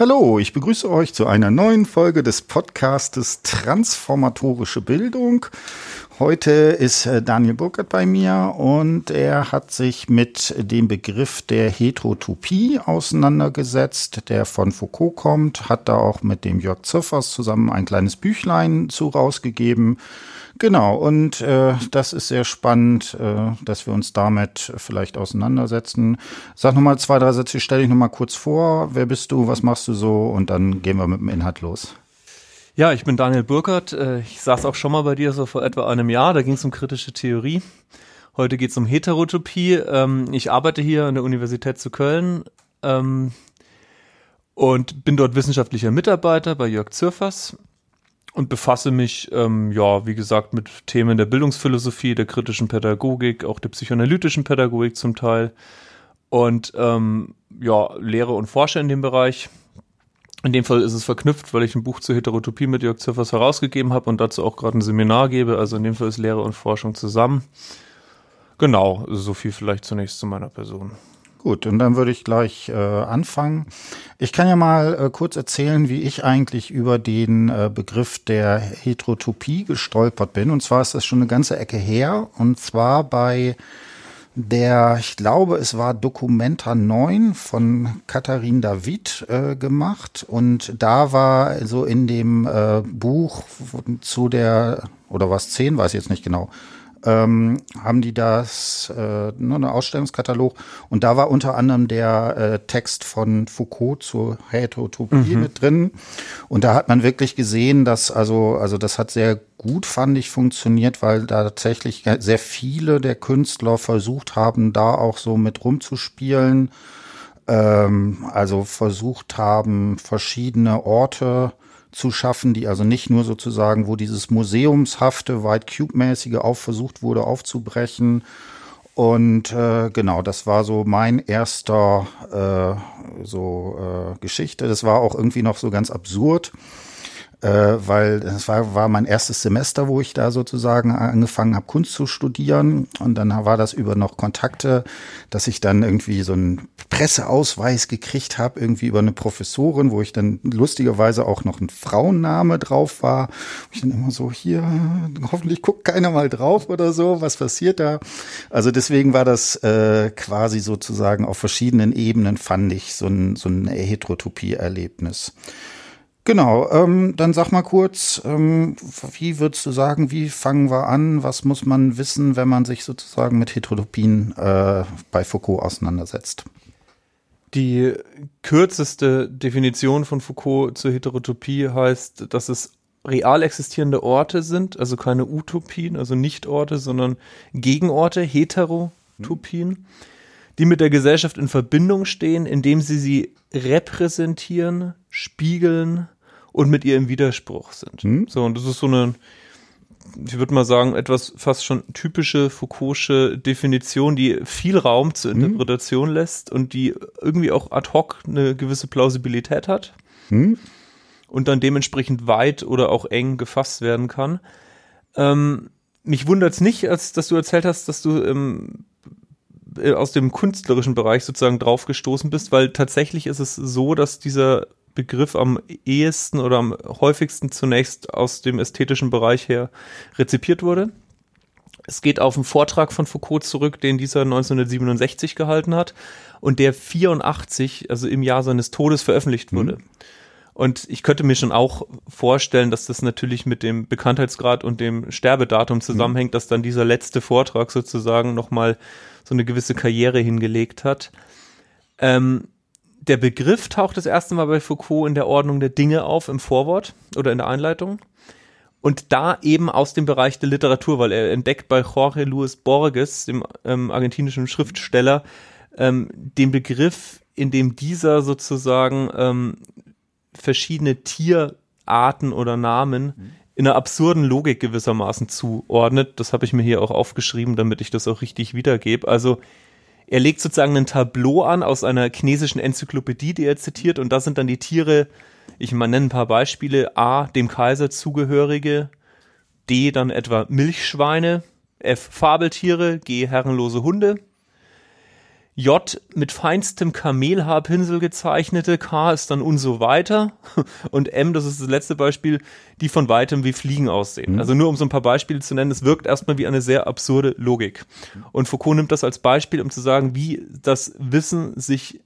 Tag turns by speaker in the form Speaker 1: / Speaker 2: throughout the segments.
Speaker 1: Hallo, ich begrüße euch zu einer neuen Folge des Podcastes Transformatorische Bildung. Heute ist äh, Daniel Burkert bei mir und er hat sich mit dem Begriff der Heterotopie auseinandergesetzt, der von Foucault kommt, hat da auch mit dem Jörg Ziffers zusammen ein kleines Büchlein zu rausgegeben. Genau, und äh, das ist sehr spannend, äh, dass wir uns damit vielleicht auseinandersetzen. Sag nochmal zwei, drei Sätze, stell dich nochmal kurz vor. Wer bist du, was machst du so? Und dann gehen wir mit dem Inhalt los.
Speaker 2: Ja, ich bin Daniel Burkert. Äh, ich saß auch schon mal bei dir so vor etwa einem Jahr. Da ging es um kritische Theorie. Heute geht es um Heterotopie. Ähm, ich arbeite hier an der Universität zu Köln ähm, und bin dort wissenschaftlicher Mitarbeiter bei Jörg Zürfers und befasse mich, ähm, ja, wie gesagt, mit Themen der Bildungsphilosophie, der kritischen Pädagogik, auch der psychoanalytischen Pädagogik zum Teil und ähm, ja, lehre und forsche in dem Bereich. In dem Fall ist es verknüpft, weil ich ein Buch zur Heterotopie mit Jörg Ziffers herausgegeben habe und dazu auch gerade ein Seminar gebe. Also in dem Fall ist Lehre und Forschung zusammen. Genau, so viel vielleicht zunächst zu meiner Person.
Speaker 1: Gut, und dann würde ich gleich äh, anfangen. Ich kann ja mal äh, kurz erzählen, wie ich eigentlich über den äh, Begriff der Heterotopie gestolpert bin. Und zwar ist das schon eine ganze Ecke her. Und zwar bei der, ich glaube, es war Documenta 9 von Katharin David äh, gemacht. Und da war so in dem äh, Buch zu der, oder was 10, weiß ich jetzt nicht genau, ähm, haben die das, äh, nur ne, einen Ausstellungskatalog. Und da war unter anderem der äh, Text von Foucault zur Heterotopie mhm. mit drin. Und da hat man wirklich gesehen, dass also, also das hat sehr gut, fand ich, funktioniert, weil da tatsächlich sehr viele der Künstler versucht haben, da auch so mit rumzuspielen, ähm, also versucht haben, verschiedene Orte zu schaffen, die also nicht nur sozusagen, wo dieses museumshafte, White Cube-mäßige auch versucht wurde aufzubrechen. Und äh, genau, das war so mein erster äh, so äh, Geschichte. Das war auch irgendwie noch so ganz absurd äh, weil das war, war mein erstes Semester, wo ich da sozusagen angefangen habe, Kunst zu studieren. Und dann war das über noch Kontakte, dass ich dann irgendwie so einen Presseausweis gekriegt habe, irgendwie über eine Professorin, wo ich dann lustigerweise auch noch ein Frauenname drauf war. Ich dann immer so, hier, hoffentlich guckt keiner mal drauf oder so, was passiert da? Also deswegen war das äh, quasi sozusagen auf verschiedenen Ebenen, fand ich, so ein, so ein Heterotopie-Erlebnis. Genau, ähm, dann sag mal kurz, ähm, wie würdest du sagen, wie fangen wir an? Was muss man wissen, wenn man sich sozusagen mit Heterotopien äh, bei Foucault auseinandersetzt?
Speaker 2: Die kürzeste Definition von Foucault zur Heterotopie heißt, dass es real existierende Orte sind, also keine Utopien, also nicht Orte, sondern Gegenorte, Heterotopien, die mit der Gesellschaft in Verbindung stehen, indem sie sie repräsentieren, spiegeln und mit ihr im Widerspruch sind. Hm? So, und das ist so eine, ich würde mal sagen, etwas fast schon typische Foucault'sche Definition, die viel Raum zur hm? Interpretation hm? lässt und die irgendwie auch ad hoc eine gewisse Plausibilität hat hm? und dann dementsprechend weit oder auch eng gefasst werden kann. Ähm, mich wundert es nicht, als dass du erzählt hast, dass du ähm, äh, aus dem künstlerischen Bereich sozusagen draufgestoßen bist, weil tatsächlich ist es so, dass dieser Begriff am ehesten oder am häufigsten zunächst aus dem ästhetischen Bereich her rezipiert wurde. Es geht auf einen Vortrag von Foucault zurück, den dieser 1967 gehalten hat und der 84, also im Jahr seines Todes, veröffentlicht wurde. Mhm. Und ich könnte mir schon auch vorstellen, dass das natürlich mit dem Bekanntheitsgrad und dem Sterbedatum zusammenhängt, mhm. dass dann dieser letzte Vortrag sozusagen nochmal so eine gewisse Karriere hingelegt hat. Ähm, der Begriff taucht das erste Mal bei Foucault in der Ordnung der Dinge auf, im Vorwort oder in der Einleitung. Und da eben aus dem Bereich der Literatur, weil er entdeckt bei Jorge Luis Borges, dem ähm, argentinischen Schriftsteller, ähm, den Begriff, in dem dieser sozusagen ähm, verschiedene Tierarten oder Namen mhm. in einer absurden Logik gewissermaßen zuordnet. Das habe ich mir hier auch aufgeschrieben, damit ich das auch richtig wiedergebe. Also er legt sozusagen ein Tableau an aus einer chinesischen Enzyklopädie, die er zitiert, und da sind dann die Tiere, ich mal nenne ein paar Beispiele, A, dem Kaiser zugehörige, D, dann etwa Milchschweine, F, Fabeltiere, G, herrenlose Hunde. J mit feinstem Kamelhaarpinsel gezeichnete, K ist dann und so weiter und M, das ist das letzte Beispiel, die von weitem wie Fliegen aussehen. Mhm. Also nur um so ein paar Beispiele zu nennen, es wirkt erstmal wie eine sehr absurde Logik. Und Foucault nimmt das als Beispiel, um zu sagen, wie das Wissen sich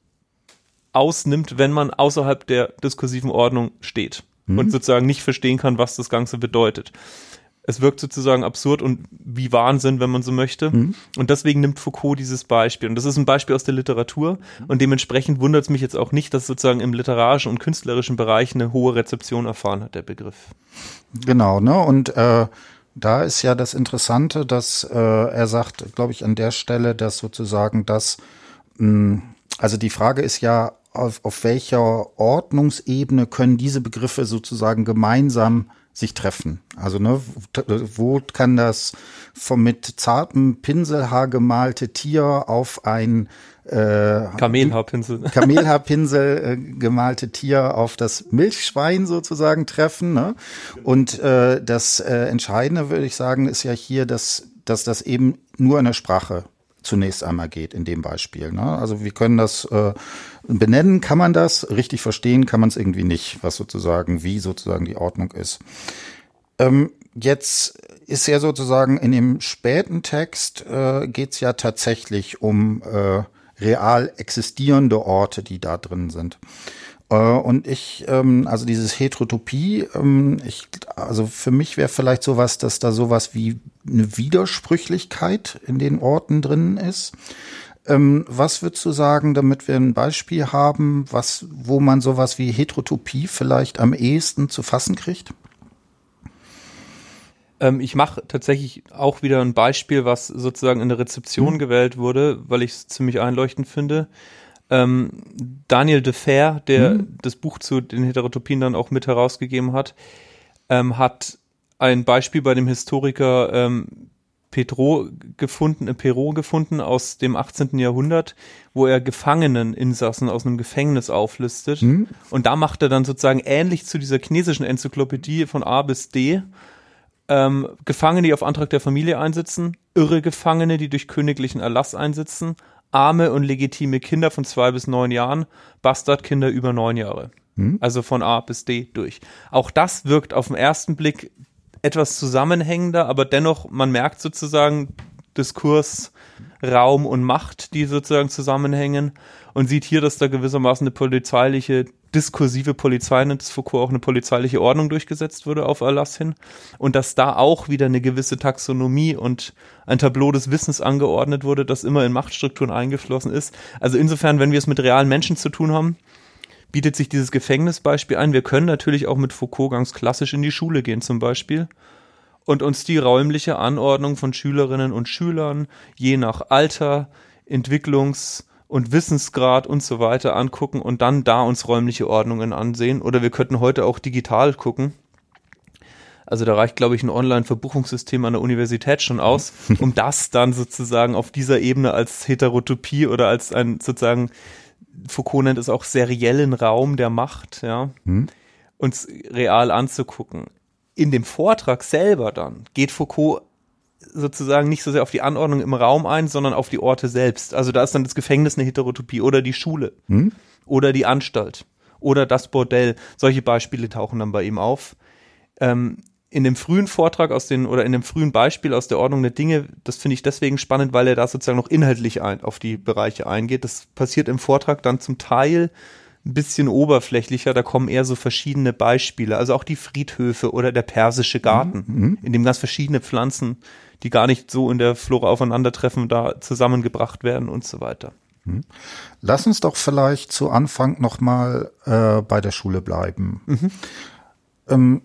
Speaker 2: ausnimmt, wenn man außerhalb der diskursiven Ordnung steht mhm. und sozusagen nicht verstehen kann, was das Ganze bedeutet es wirkt sozusagen absurd und wie Wahnsinn, wenn man so möchte. Mhm. Und deswegen nimmt Foucault dieses Beispiel. Und das ist ein Beispiel aus der Literatur. Und dementsprechend wundert es mich jetzt auch nicht, dass sozusagen im literarischen und künstlerischen Bereich eine hohe Rezeption erfahren hat, der Begriff.
Speaker 1: Genau, ne? Und äh, da ist ja das Interessante, dass äh, er sagt, glaube ich, an der Stelle, dass sozusagen das, mh, hm, also die Frage ist ja, auf, auf welcher Ordnungsebene können diese Begriffe sozusagen gemeinsam sich treffen. Also ne, wo kann das vom mit zartem Pinselhaar gemalte Tier auf ein
Speaker 2: äh, Kamelhaarpinsel.
Speaker 1: Kamelhaarpinsel äh, gemalte Tier auf das Milchschwein sozusagen treffen. Ne? Und äh, das äh, Entscheidende, würde ich sagen, ist ja hier, dass, dass das eben nur in der Sprache zunächst einmal geht in dem Beispiel. Ne? Also wir können das äh, benennen, kann man das, richtig verstehen kann man es irgendwie nicht, was sozusagen, wie sozusagen die Ordnung ist. Ähm, jetzt ist ja sozusagen in dem späten Text äh, geht es ja tatsächlich um äh, real existierende Orte, die da drin sind. Äh, und ich, ähm, also dieses Heterotopie, ähm, ich, also für mich wäre vielleicht sowas, dass da sowas wie eine Widersprüchlichkeit in den Orten drin ist. Ähm, was würdest du sagen, damit wir ein Beispiel haben, was, wo man sowas wie Heterotopie vielleicht am ehesten zu fassen kriegt?
Speaker 2: Ähm, ich mache tatsächlich auch wieder ein Beispiel, was sozusagen in der Rezeption mhm. gewählt wurde, weil ich es ziemlich einleuchtend finde. Ähm, Daniel de Fer, der mhm. das Buch zu den Heterotopien dann auch mit herausgegeben hat, ähm, hat ein Beispiel bei dem Historiker ähm, Petro gefunden, äh, Perot gefunden aus dem 18. Jahrhundert, wo er Gefangeneninsassen aus einem Gefängnis auflistet. Mhm. Und da macht er dann sozusagen ähnlich zu dieser chinesischen Enzyklopädie von A bis D ähm, Gefangene, die auf Antrag der Familie einsitzen, irre Gefangene, die durch königlichen Erlass einsitzen, arme und legitime Kinder von zwei bis neun Jahren, Bastardkinder über neun Jahre. Hm. Also von A bis D durch. Auch das wirkt auf den ersten Blick etwas zusammenhängender, aber dennoch, man merkt sozusagen Diskurs, Raum und Macht, die sozusagen zusammenhängen und sieht hier, dass da gewissermaßen eine polizeiliche diskursive Polizei, nennt es Foucault auch eine polizeiliche Ordnung durchgesetzt wurde auf Erlass hin und dass da auch wieder eine gewisse Taxonomie und ein Tableau des Wissens angeordnet wurde, das immer in Machtstrukturen eingeflossen ist. Also insofern, wenn wir es mit realen Menschen zu tun haben, bietet sich dieses Gefängnisbeispiel ein. Wir können natürlich auch mit Foucault ganz klassisch in die Schule gehen zum Beispiel und uns die räumliche Anordnung von Schülerinnen und Schülern je nach Alter, Entwicklungs- und Wissensgrad und so weiter angucken und dann da uns räumliche Ordnungen ansehen. Oder wir könnten heute auch digital gucken. Also da reicht, glaube ich, ein Online-Verbuchungssystem an der Universität schon aus, um das dann sozusagen auf dieser Ebene als Heterotopie oder als ein sozusagen, Foucault nennt es auch seriellen Raum der Macht, ja, hm. uns real anzugucken. In dem Vortrag selber dann geht Foucault sozusagen nicht so sehr auf die Anordnung im Raum ein, sondern auf die Orte selbst. Also da ist dann das Gefängnis eine Heterotopie oder die Schule hm? oder die Anstalt oder das Bordell. Solche Beispiele tauchen dann bei ihm auf. Ähm, in dem frühen Vortrag aus den oder in dem frühen Beispiel aus der Ordnung der Dinge, das finde ich deswegen spannend, weil er da sozusagen noch inhaltlich ein, auf die Bereiche eingeht. Das passiert im Vortrag dann zum Teil ein bisschen oberflächlicher, da kommen eher so verschiedene Beispiele, also auch die Friedhöfe oder der persische Garten, mhm. in dem ganz verschiedene Pflanzen die gar nicht so in der Flora aufeinandertreffen, da zusammengebracht werden und so weiter.
Speaker 1: Hm. Lass uns doch vielleicht zu Anfang nochmal äh, bei der Schule bleiben. Mhm. Ähm,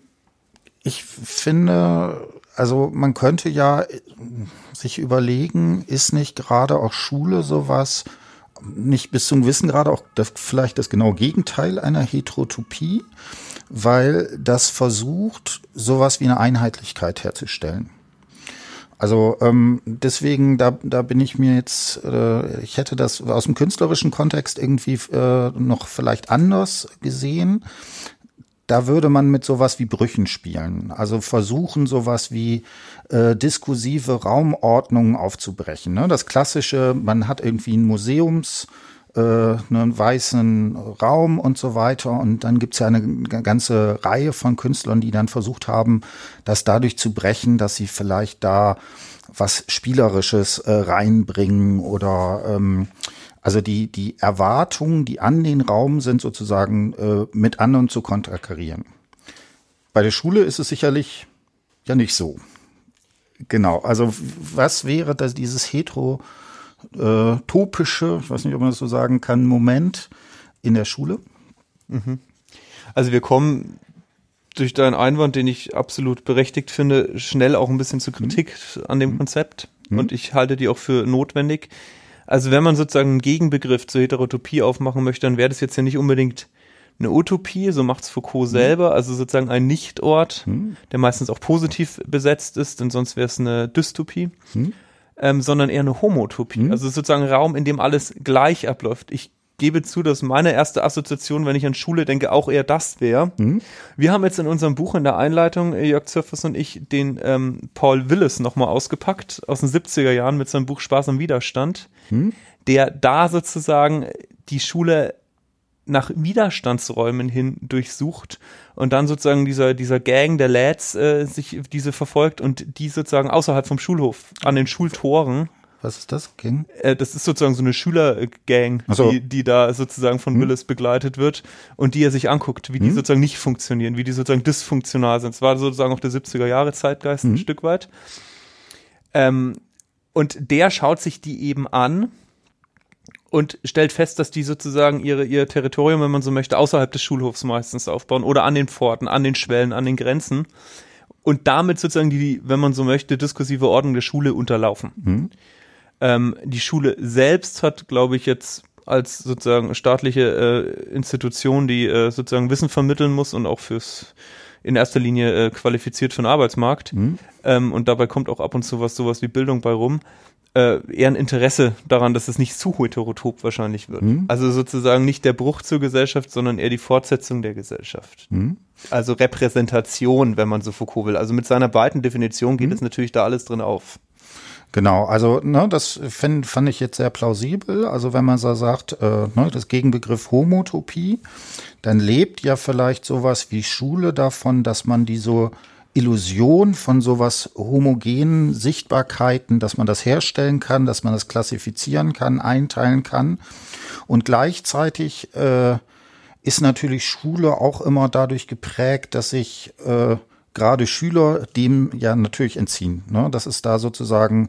Speaker 1: ich finde, also man könnte ja sich überlegen, ist nicht gerade auch Schule sowas, nicht bis zum Wissen gerade auch das, vielleicht das genaue Gegenteil einer Heterotopie, weil das versucht, sowas wie eine Einheitlichkeit herzustellen. Also ähm, deswegen, da, da bin ich mir jetzt, äh, ich hätte das aus dem künstlerischen Kontext irgendwie äh, noch vielleicht anders gesehen. Da würde man mit sowas wie Brüchen spielen. Also versuchen, sowas wie äh, diskursive Raumordnungen aufzubrechen. Ne? Das klassische, man hat irgendwie ein Museums äh, einen weißen Raum und so weiter. Und dann gibt's ja eine ganze Reihe von Künstlern, die dann versucht haben, das dadurch zu brechen, dass sie vielleicht da was Spielerisches äh, reinbringen oder ähm, also die, die Erwartungen, die an den Raum sind, sozusagen äh, mit anderen zu konterkarieren. Bei der Schule ist es sicherlich ja nicht so. Genau, also was wäre das, dieses hetero äh, ich weiß nicht, ob man das so sagen kann, Moment in der Schule?
Speaker 2: Mhm. Also wir kommen durch deinen Einwand, den ich absolut berechtigt finde, schnell auch ein bisschen zur Kritik mhm. an dem mhm. Konzept. Mhm. Und ich halte die auch für notwendig. Also wenn man sozusagen einen Gegenbegriff zur Heterotopie aufmachen möchte, dann wäre das jetzt ja nicht unbedingt eine Utopie, so macht es Foucault mhm. selber, also sozusagen ein Nichtort, mhm. der meistens auch positiv besetzt ist, denn sonst wäre es eine Dystopie. Mhm ähm, sondern eher eine Homotopie. Mhm. Also sozusagen ein Raum, in dem alles gleich abläuft. Ich gebe zu, dass meine erste Assoziation, wenn ich an Schule denke, auch eher das wäre. Mhm. Wir haben jetzt in unserem Buch in der Einleitung, äh, Jörg Zürfers und ich, den ähm, Paul Willis nochmal ausgepackt aus den 70er Jahren mit seinem Buch Spaß am Widerstand, mhm. der da sozusagen die Schule nach Widerstandsräumen hin durchsucht und dann sozusagen dieser, dieser Gang der Lads äh, sich diese verfolgt und die sozusagen außerhalb vom Schulhof, an den Schultoren.
Speaker 1: Was ist das? Gang?
Speaker 2: Äh, das ist sozusagen so eine Schülergang, so. die, die da sozusagen von hm. Willis begleitet wird und die er sich anguckt, wie hm. die sozusagen nicht funktionieren, wie die sozusagen dysfunktional sind. Es war sozusagen auch der 70er Jahre Zeitgeist hm. ein Stück weit. Ähm, und der schaut sich die eben an und stellt fest, dass die sozusagen ihre, ihr Territorium, wenn man so möchte, außerhalb des Schulhofs meistens aufbauen oder an den Pforten, an den Schwellen, an den Grenzen und damit sozusagen die, wenn man so möchte, diskursive Ordnung der Schule unterlaufen. Ähm, die Schule selbst hat, glaube ich, jetzt als sozusagen staatliche äh, Institution, die äh, sozusagen Wissen vermitteln muss und auch fürs in erster Linie äh, qualifiziert für den Arbeitsmarkt. Mhm. Ähm, und dabei kommt auch ab und zu was sowas wie Bildung bei rum äh, eher ein Interesse daran, dass es nicht zu heterotop wahrscheinlich wird. Mhm. Also sozusagen nicht der Bruch zur Gesellschaft, sondern eher die Fortsetzung der Gesellschaft. Mhm. Also Repräsentation, wenn man so Foucault will. Also mit seiner beiden Definition geht mhm. es natürlich da alles drin auf.
Speaker 1: Genau, also ne, das find, fand ich jetzt sehr plausibel. Also wenn man so sagt, äh, ne, das Gegenbegriff Homotopie, dann lebt ja vielleicht sowas wie Schule davon, dass man die so Illusion von sowas homogenen Sichtbarkeiten, dass man das herstellen kann, dass man das klassifizieren kann, einteilen kann. Und gleichzeitig äh, ist natürlich Schule auch immer dadurch geprägt, dass sich äh, gerade Schüler dem ja natürlich entziehen. Ne? Das ist da sozusagen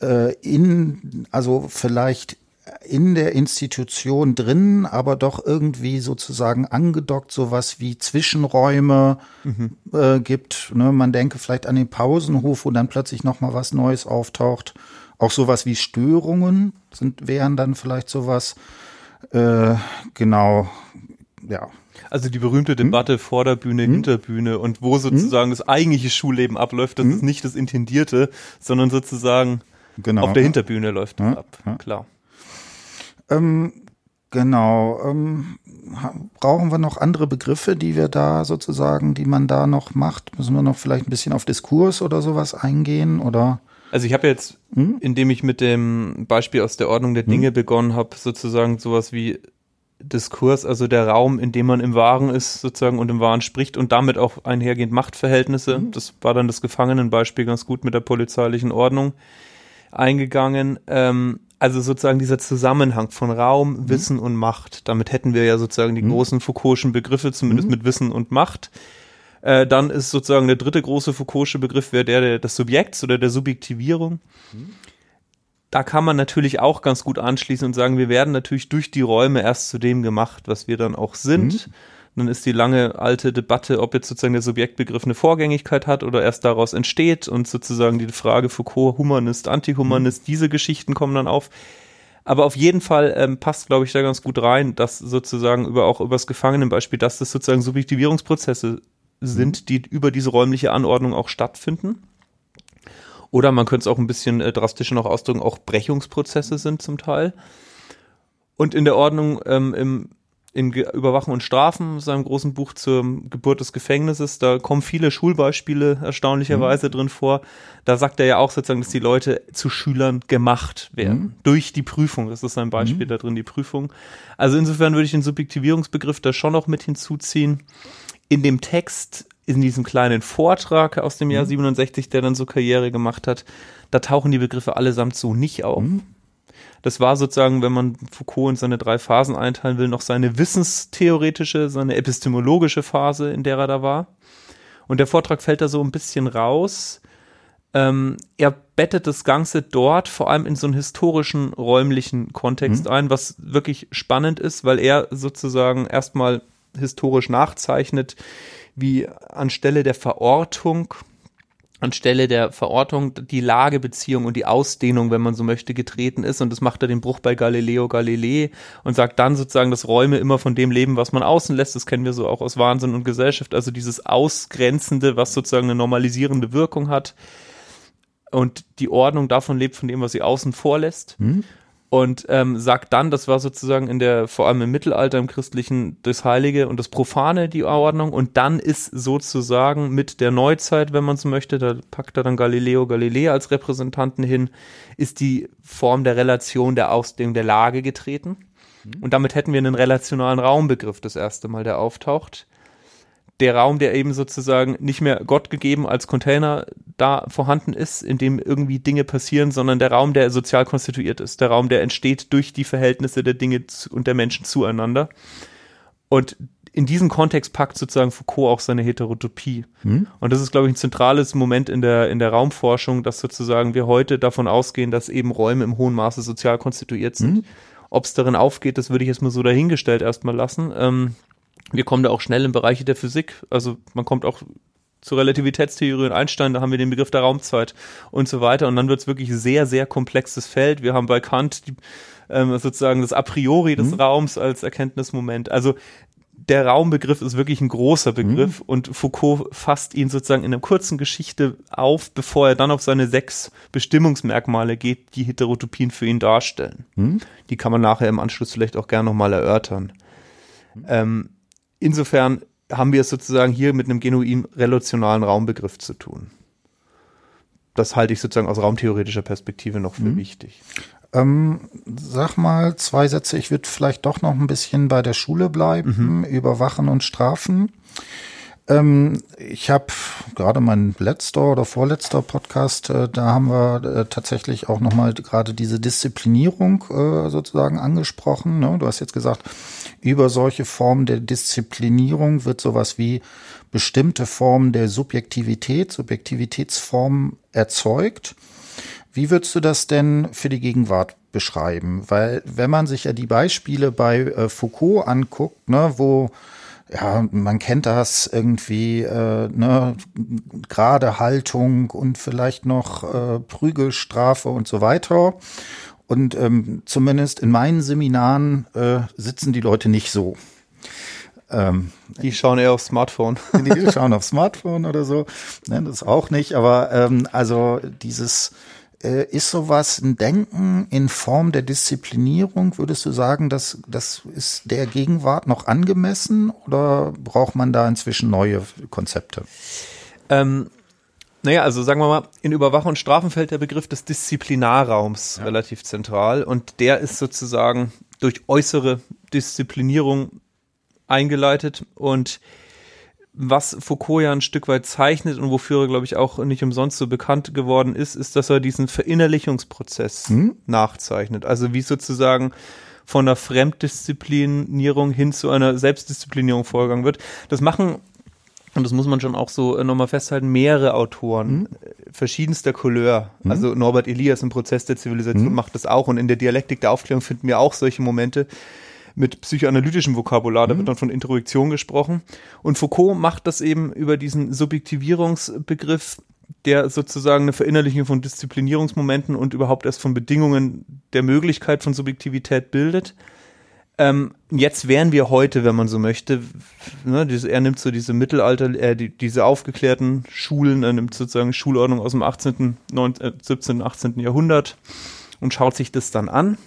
Speaker 1: äh, in, also vielleicht in der Institution drin, aber doch irgendwie sozusagen angedockt, sowas wie Zwischenräume mhm. äh, gibt. Ne? Man denke vielleicht an den Pausenhof, wo dann plötzlich noch mal was Neues auftaucht. Auch sowas wie Störungen sind wären dann vielleicht sowas. Äh, genau, ja.
Speaker 2: Also die berühmte hm? Debatte hm? Vorderbühne, hm? Hinterbühne und wo sozusagen hm? das eigentliche Schulleben abläuft, das hm? ist nicht das Intendierte, sondern sozusagen genau. auf der Hinterbühne läuft das ab. Klar.
Speaker 1: Ähm, genau. Ähm, brauchen wir noch andere Begriffe, die wir da sozusagen, die man da noch macht? Müssen wir noch vielleicht ein bisschen auf Diskurs oder sowas eingehen oder?
Speaker 2: Also ich habe jetzt, hm? indem ich mit dem Beispiel aus der Ordnung der hm? Dinge hm? begonnen habe, sozusagen sowas wie Diskurs, also der Raum, in dem man im Wahren ist, sozusagen und im Wahren spricht und damit auch einhergehend Machtverhältnisse. Mhm. Das war dann das Gefangenenbeispiel ganz gut mit der polizeilichen Ordnung eingegangen. Ähm, also sozusagen dieser Zusammenhang von Raum, mhm. Wissen und Macht. Damit hätten wir ja sozusagen die mhm. großen Foucault'schen Begriffe, zumindest mhm. mit Wissen und Macht. Äh, dann ist sozusagen der dritte große Foucault'sche Begriff wäre der, der des Subjekts oder der Subjektivierung. Da kann man natürlich auch ganz gut anschließen und sagen, wir werden natürlich durch die Räume erst zu dem gemacht, was wir dann auch sind. Mhm dann ist die lange alte Debatte, ob jetzt sozusagen der Subjektbegriff eine Vorgängigkeit hat oder erst daraus entsteht und sozusagen die Frage Foucault, Humanist, Antihumanist, mhm. diese Geschichten kommen dann auf. Aber auf jeden Fall ähm, passt, glaube ich, da ganz gut rein, dass sozusagen über auch übers Gefangenenbeispiel, dass das sozusagen Subjektivierungsprozesse sind, mhm. die über diese räumliche Anordnung auch stattfinden. Oder man könnte es auch ein bisschen äh, drastischer noch ausdrücken, auch Brechungsprozesse sind zum Teil. Und in der Ordnung ähm, im in Ge Überwachen und Strafen, seinem großen Buch zur Geburt des Gefängnisses, da kommen viele Schulbeispiele erstaunlicherweise mhm. drin vor. Da sagt er ja auch sozusagen, dass die Leute zu Schülern gemacht werden. Mhm. Durch die Prüfung. Das ist ein Beispiel mhm. da drin, die Prüfung. Also insofern würde ich den Subjektivierungsbegriff da schon noch mit hinzuziehen. In dem Text, in diesem kleinen Vortrag aus dem Jahr 67, mhm. der dann so Karriere gemacht hat, da tauchen die Begriffe allesamt so nicht auf. Mhm. Das war sozusagen, wenn man Foucault in seine drei Phasen einteilen will, noch seine wissenstheoretische, seine epistemologische Phase, in der er da war. Und der Vortrag fällt da so ein bisschen raus. Ähm, er bettet das Ganze dort vor allem in so einen historischen, räumlichen Kontext mhm. ein, was wirklich spannend ist, weil er sozusagen erstmal historisch nachzeichnet, wie anstelle der Verortung anstelle der Verortung die Lagebeziehung und die Ausdehnung, wenn man so möchte, getreten ist. Und das macht er den Bruch bei Galileo Galilei und sagt dann sozusagen, dass Räume immer von dem leben, was man außen lässt. Das kennen wir so auch aus Wahnsinn und Gesellschaft. Also dieses Ausgrenzende, was sozusagen eine normalisierende Wirkung hat. Und die Ordnung davon lebt von dem, was sie außen vorlässt. Mhm und ähm, sagt dann, das war sozusagen in der, vor allem im Mittelalter im Christlichen, das Heilige und das Profane, die Ordnung. Und dann ist sozusagen mit der Neuzeit, wenn man so möchte, da packt er dann Galileo Galilei als Repräsentanten hin, ist die Form der Relation der Ausdehnung der Lage getreten. Mhm. Und damit hätten wir einen relationalen Raumbegriff das erste Mal, der auftaucht der Raum, der eben sozusagen nicht mehr Gott gegeben als Container da vorhanden ist, in dem irgendwie Dinge passieren, sondern der Raum, der sozial konstituiert ist, der Raum, der entsteht durch die Verhältnisse der Dinge und der Menschen zueinander. Und in diesem Kontext packt sozusagen Foucault auch seine Heterotopie. Hm. Und das ist, glaube ich, ein zentrales Moment in der, in der Raumforschung, dass sozusagen wir heute davon ausgehen, dass eben Räume im hohen Maße sozial konstituiert sind. Hm. Ob es darin aufgeht, das würde ich jetzt mal so dahingestellt erstmal lassen. Ähm, wir kommen da auch schnell in Bereiche der Physik. Also man kommt auch zur Relativitätstheorie und Einstein, da haben wir den Begriff der Raumzeit und so weiter. Und dann wird es wirklich sehr, sehr komplexes Feld. Wir haben bei Kant die, ähm, sozusagen das A priori des mhm. Raums als Erkenntnismoment. Also der Raumbegriff ist wirklich ein großer Begriff mhm. und Foucault fasst ihn sozusagen in einer kurzen Geschichte auf, bevor er dann auf seine sechs Bestimmungsmerkmale geht, die Heterotopien für ihn darstellen. Mhm. Die kann man nachher im Anschluss vielleicht auch gerne nochmal erörtern. Mhm. Ähm, insofern haben wir es sozusagen hier mit einem genuin relationalen Raumbegriff zu tun. Das halte ich sozusagen aus raumtheoretischer Perspektive noch für mhm. wichtig.
Speaker 1: Ähm, sag mal zwei Sätze. Ich würde vielleicht doch noch ein bisschen bei der Schule bleiben, mhm. überwachen und strafen. Ähm, ich habe gerade mein letzter oder vorletzter Podcast, äh, da haben wir äh, tatsächlich auch nochmal gerade diese Disziplinierung äh, sozusagen angesprochen. Ne? Du hast jetzt gesagt, über solche Formen der Disziplinierung wird sowas wie bestimmte Formen der Subjektivität, Subjektivitätsformen erzeugt. Wie würdest du das denn für die Gegenwart beschreiben? Weil wenn man sich ja die Beispiele bei äh, Foucault anguckt, ne, wo ja, man kennt das irgendwie, äh, ne, gerade Haltung und vielleicht noch äh, Prügelstrafe und so weiter. Und ähm, zumindest in meinen Seminaren äh, sitzen die Leute nicht so.
Speaker 2: Ähm, die schauen eher aufs Smartphone.
Speaker 1: die schauen aufs Smartphone oder so. Ne, das auch nicht. Aber ähm, also dieses ist sowas ein Denken in Form der Disziplinierung? Würdest du sagen, dass das ist der Gegenwart noch angemessen oder braucht man da inzwischen neue Konzepte?
Speaker 2: Ähm, naja, also sagen wir mal, in Überwachung und Strafen fällt der Begriff des Disziplinarraums ja. relativ zentral und der ist sozusagen durch äußere Disziplinierung eingeleitet und was Foucault ja ein Stück weit zeichnet und wofür er, glaube ich, auch nicht umsonst so bekannt geworden ist, ist, dass er diesen Verinnerlichungsprozess hm? nachzeichnet. Also wie sozusagen von einer Fremddisziplinierung hin zu einer Selbstdisziplinierung vorgegangen wird. Das machen, und das muss man schon auch so nochmal festhalten, mehrere Autoren hm? verschiedenster Couleur. Hm? Also Norbert Elias im Prozess der Zivilisation hm? macht das auch und in der Dialektik der Aufklärung finden wir auch solche Momente mit psychoanalytischem Vokabular, da mhm. wird dann von Introjektion gesprochen. Und Foucault macht das eben über diesen Subjektivierungsbegriff, der sozusagen eine Verinnerlichung von Disziplinierungsmomenten und überhaupt erst von Bedingungen der Möglichkeit von Subjektivität bildet. Ähm, jetzt wären wir heute, wenn man so möchte, ne, diese, er nimmt so diese Mittelalter, äh, die, diese aufgeklärten Schulen, er nimmt sozusagen Schulordnung aus dem 18., 19, äh, 17., 18. Jahrhundert und schaut sich das dann an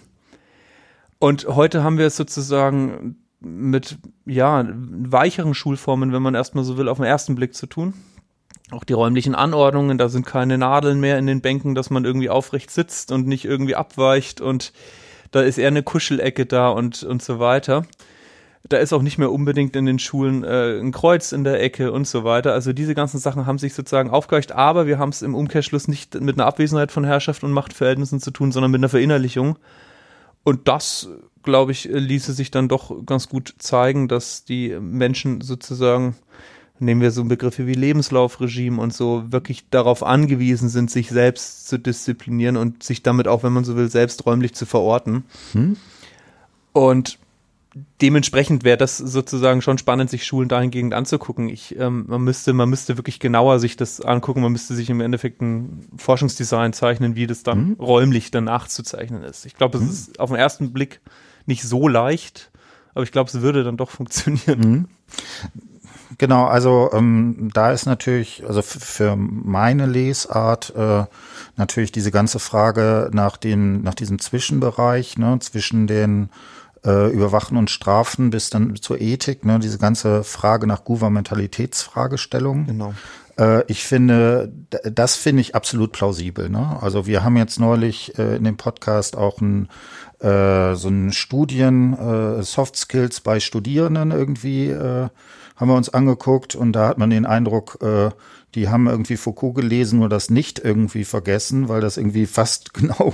Speaker 2: und heute haben wir sozusagen mit ja, weicheren Schulformen, wenn man erstmal so will, auf den ersten Blick zu tun. Auch die räumlichen Anordnungen, da sind keine Nadeln mehr in den Bänken, dass man irgendwie aufrecht sitzt und nicht irgendwie abweicht und da ist eher eine Kuschelecke da und, und so weiter. Da ist auch nicht mehr unbedingt in den Schulen äh, ein Kreuz in der Ecke und so weiter. Also diese ganzen Sachen haben sich sozusagen aufgeweicht, aber wir haben es im Umkehrschluss nicht mit einer Abwesenheit von Herrschaft und Machtverhältnissen zu tun, sondern mit einer Verinnerlichung. Und das, glaube ich, ließe sich dann doch ganz gut zeigen, dass die Menschen sozusagen, nehmen wir so Begriffe wie Lebenslaufregime und so, wirklich darauf angewiesen sind, sich selbst zu disziplinieren und sich damit auch, wenn man so will, selbst räumlich zu verorten. Hm. Und dementsprechend wäre das sozusagen schon spannend, sich Schulen dahingehend anzugucken. Ich, ähm, man müsste, man müsste wirklich genauer sich das angucken. Man müsste sich im Endeffekt ein Forschungsdesign zeichnen, wie das dann mhm. räumlich danach zu zeichnen ist. Ich glaube, es mhm. ist auf den ersten Blick nicht so leicht, aber ich glaube, es würde dann doch funktionieren. Mhm.
Speaker 1: Genau, also ähm, da ist natürlich, also für meine Lesart äh, natürlich diese ganze Frage nach den, nach diesem Zwischenbereich, ne, zwischen den äh, Überwachen und Strafen bis dann zur Ethik, ne, diese ganze Frage nach Gouvernementalitätsfragestellung. Genau. Äh, ich finde, das finde ich absolut plausibel. Ne? Also wir haben jetzt neulich äh, in dem Podcast auch ein äh, so ein Studien äh, Soft Skills bei Studierenden irgendwie äh, haben wir uns angeguckt und da hat man den Eindruck, äh, die haben irgendwie Foucault gelesen, nur das nicht irgendwie vergessen, weil das irgendwie fast genau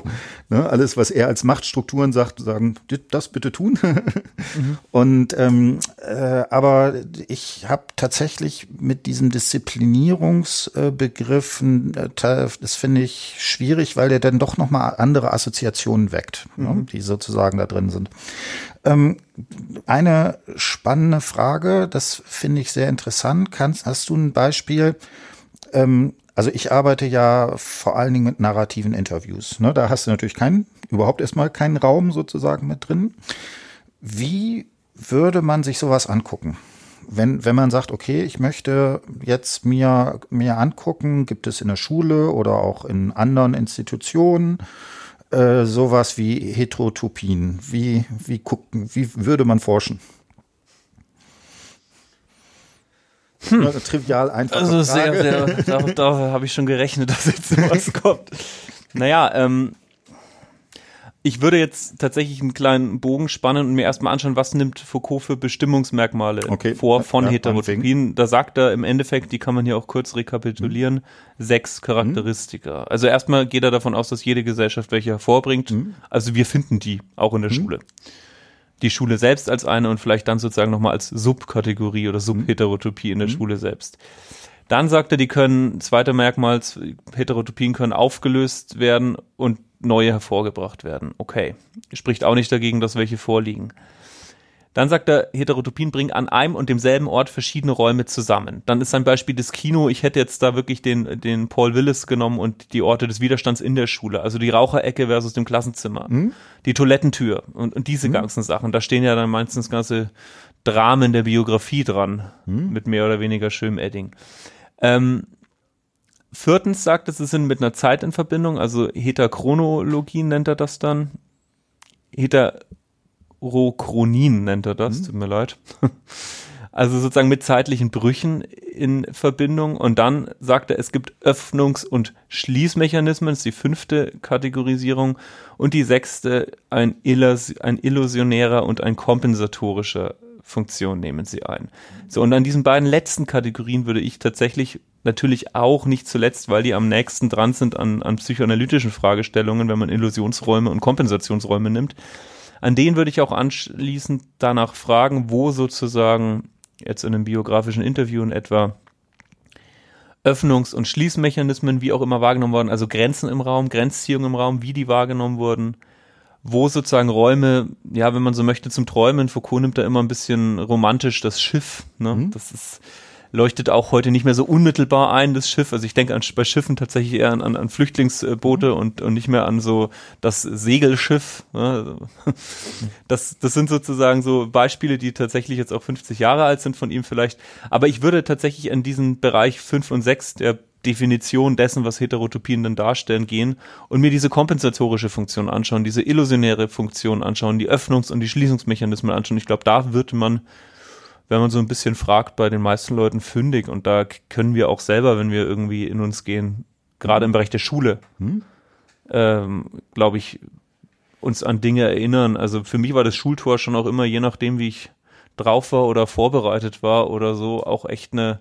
Speaker 1: ne, alles, was er als Machtstrukturen sagt, sagen, das bitte tun. mhm. Und ähm, äh, aber ich habe tatsächlich mit diesem Disziplinierungsbegriff, äh, das finde ich schwierig, weil der dann doch nochmal andere Assoziationen weckt, ne, mhm. ne, die sozusagen da drin sind. Ähm, eine spannende Frage, das finde ich sehr interessant. Kannst, hast du ein Beispiel? Ähm, also ich arbeite ja vor allen Dingen mit narrativen Interviews. Ne? Da hast du natürlich keinen, überhaupt erstmal keinen Raum sozusagen mit drin. Wie würde man sich sowas angucken? Wenn, wenn man sagt, okay, ich möchte jetzt mir, mir angucken, gibt es in der Schule oder auch in anderen Institutionen äh, sowas wie Heterotopien? Wie, wie gucken, wie würde man forschen?
Speaker 2: Hm. Trivial einfach. Also sehr, sehr, da, da habe ich schon gerechnet, dass jetzt sowas kommt. Naja, ähm, ich würde jetzt tatsächlich einen kleinen Bogen spannen und mir erstmal anschauen, was nimmt Foucault für Bestimmungsmerkmale okay. vor von ja, Heterotopien. Da sagt er im Endeffekt, die kann man hier auch kurz rekapitulieren, mhm. sechs Charakteristika. Mhm. Also erstmal geht er davon aus, dass jede Gesellschaft welche hervorbringt. Mhm. Also wir finden die auch in der mhm. Schule. Die Schule selbst als eine und vielleicht dann sozusagen nochmal als Subkategorie oder Subheterotopie in der mhm. Schule selbst. Dann sagt er, die können, zweiter Merkmal, Heterotopien können aufgelöst werden und neue hervorgebracht werden. Okay. Spricht auch nicht dagegen, dass welche vorliegen. Dann sagt er, Heterotopien bringen an einem und demselben Ort verschiedene Räume zusammen. Dann ist sein Beispiel das Kino. Ich hätte jetzt da wirklich den, den Paul Willis genommen und die Orte des Widerstands in der Schule. Also die Raucherecke versus dem Klassenzimmer. Mhm. Die Toilettentür und, und diese mhm. ganzen Sachen. Da stehen ja dann meistens ganze Dramen der Biografie dran. Mhm. Mit mehr oder weniger schönem Edding. Ähm, Viertens sagt es, sie sind mit einer Zeit in Verbindung, also Heterchronologie nennt er das dann. Heterochronien nennt er das, mhm. tut mir leid. Also sozusagen mit zeitlichen Brüchen in Verbindung. Und dann sagt er, es gibt Öffnungs- und Schließmechanismen, das ist die fünfte Kategorisierung. Und die sechste, ein, ein illusionärer und ein kompensatorischer Funktion nehmen sie ein. So, und an diesen beiden letzten Kategorien würde ich tatsächlich natürlich auch nicht zuletzt, weil die am nächsten dran sind an, an psychoanalytischen Fragestellungen, wenn man Illusionsräume und Kompensationsräume nimmt. An denen würde ich auch anschließend danach fragen, wo sozusagen jetzt in einem biografischen Interview in etwa Öffnungs- und Schließmechanismen, wie auch immer wahrgenommen worden, also Grenzen im Raum, Grenzziehung im Raum, wie die wahrgenommen wurden, wo sozusagen Räume, ja, wenn man so möchte, zum Träumen, Foucault nimmt da immer ein bisschen romantisch das Schiff, ne? Mhm. Das ist leuchtet auch heute nicht mehr so unmittelbar ein, das Schiff. Also ich denke an, bei Schiffen tatsächlich eher an, an, an Flüchtlingsboote mhm. und, und nicht mehr an so das Segelschiff. Das, das sind sozusagen so Beispiele, die tatsächlich jetzt auch 50 Jahre alt sind von ihm vielleicht. Aber ich würde tatsächlich in diesen Bereich 5 und 6 der Definition dessen, was Heterotopien denn darstellen, gehen und mir diese kompensatorische Funktion anschauen, diese illusionäre Funktion anschauen, die Öffnungs- und die Schließungsmechanismen anschauen. Ich glaube, da wird man, wenn man so ein bisschen fragt, bei den meisten Leuten fündig und da können wir auch selber, wenn wir irgendwie in uns gehen, gerade im Bereich der Schule, hm? ähm, glaube ich, uns an Dinge erinnern. Also für mich war das Schultor schon auch immer, je nachdem, wie ich drauf war oder vorbereitet war oder so, auch echt eine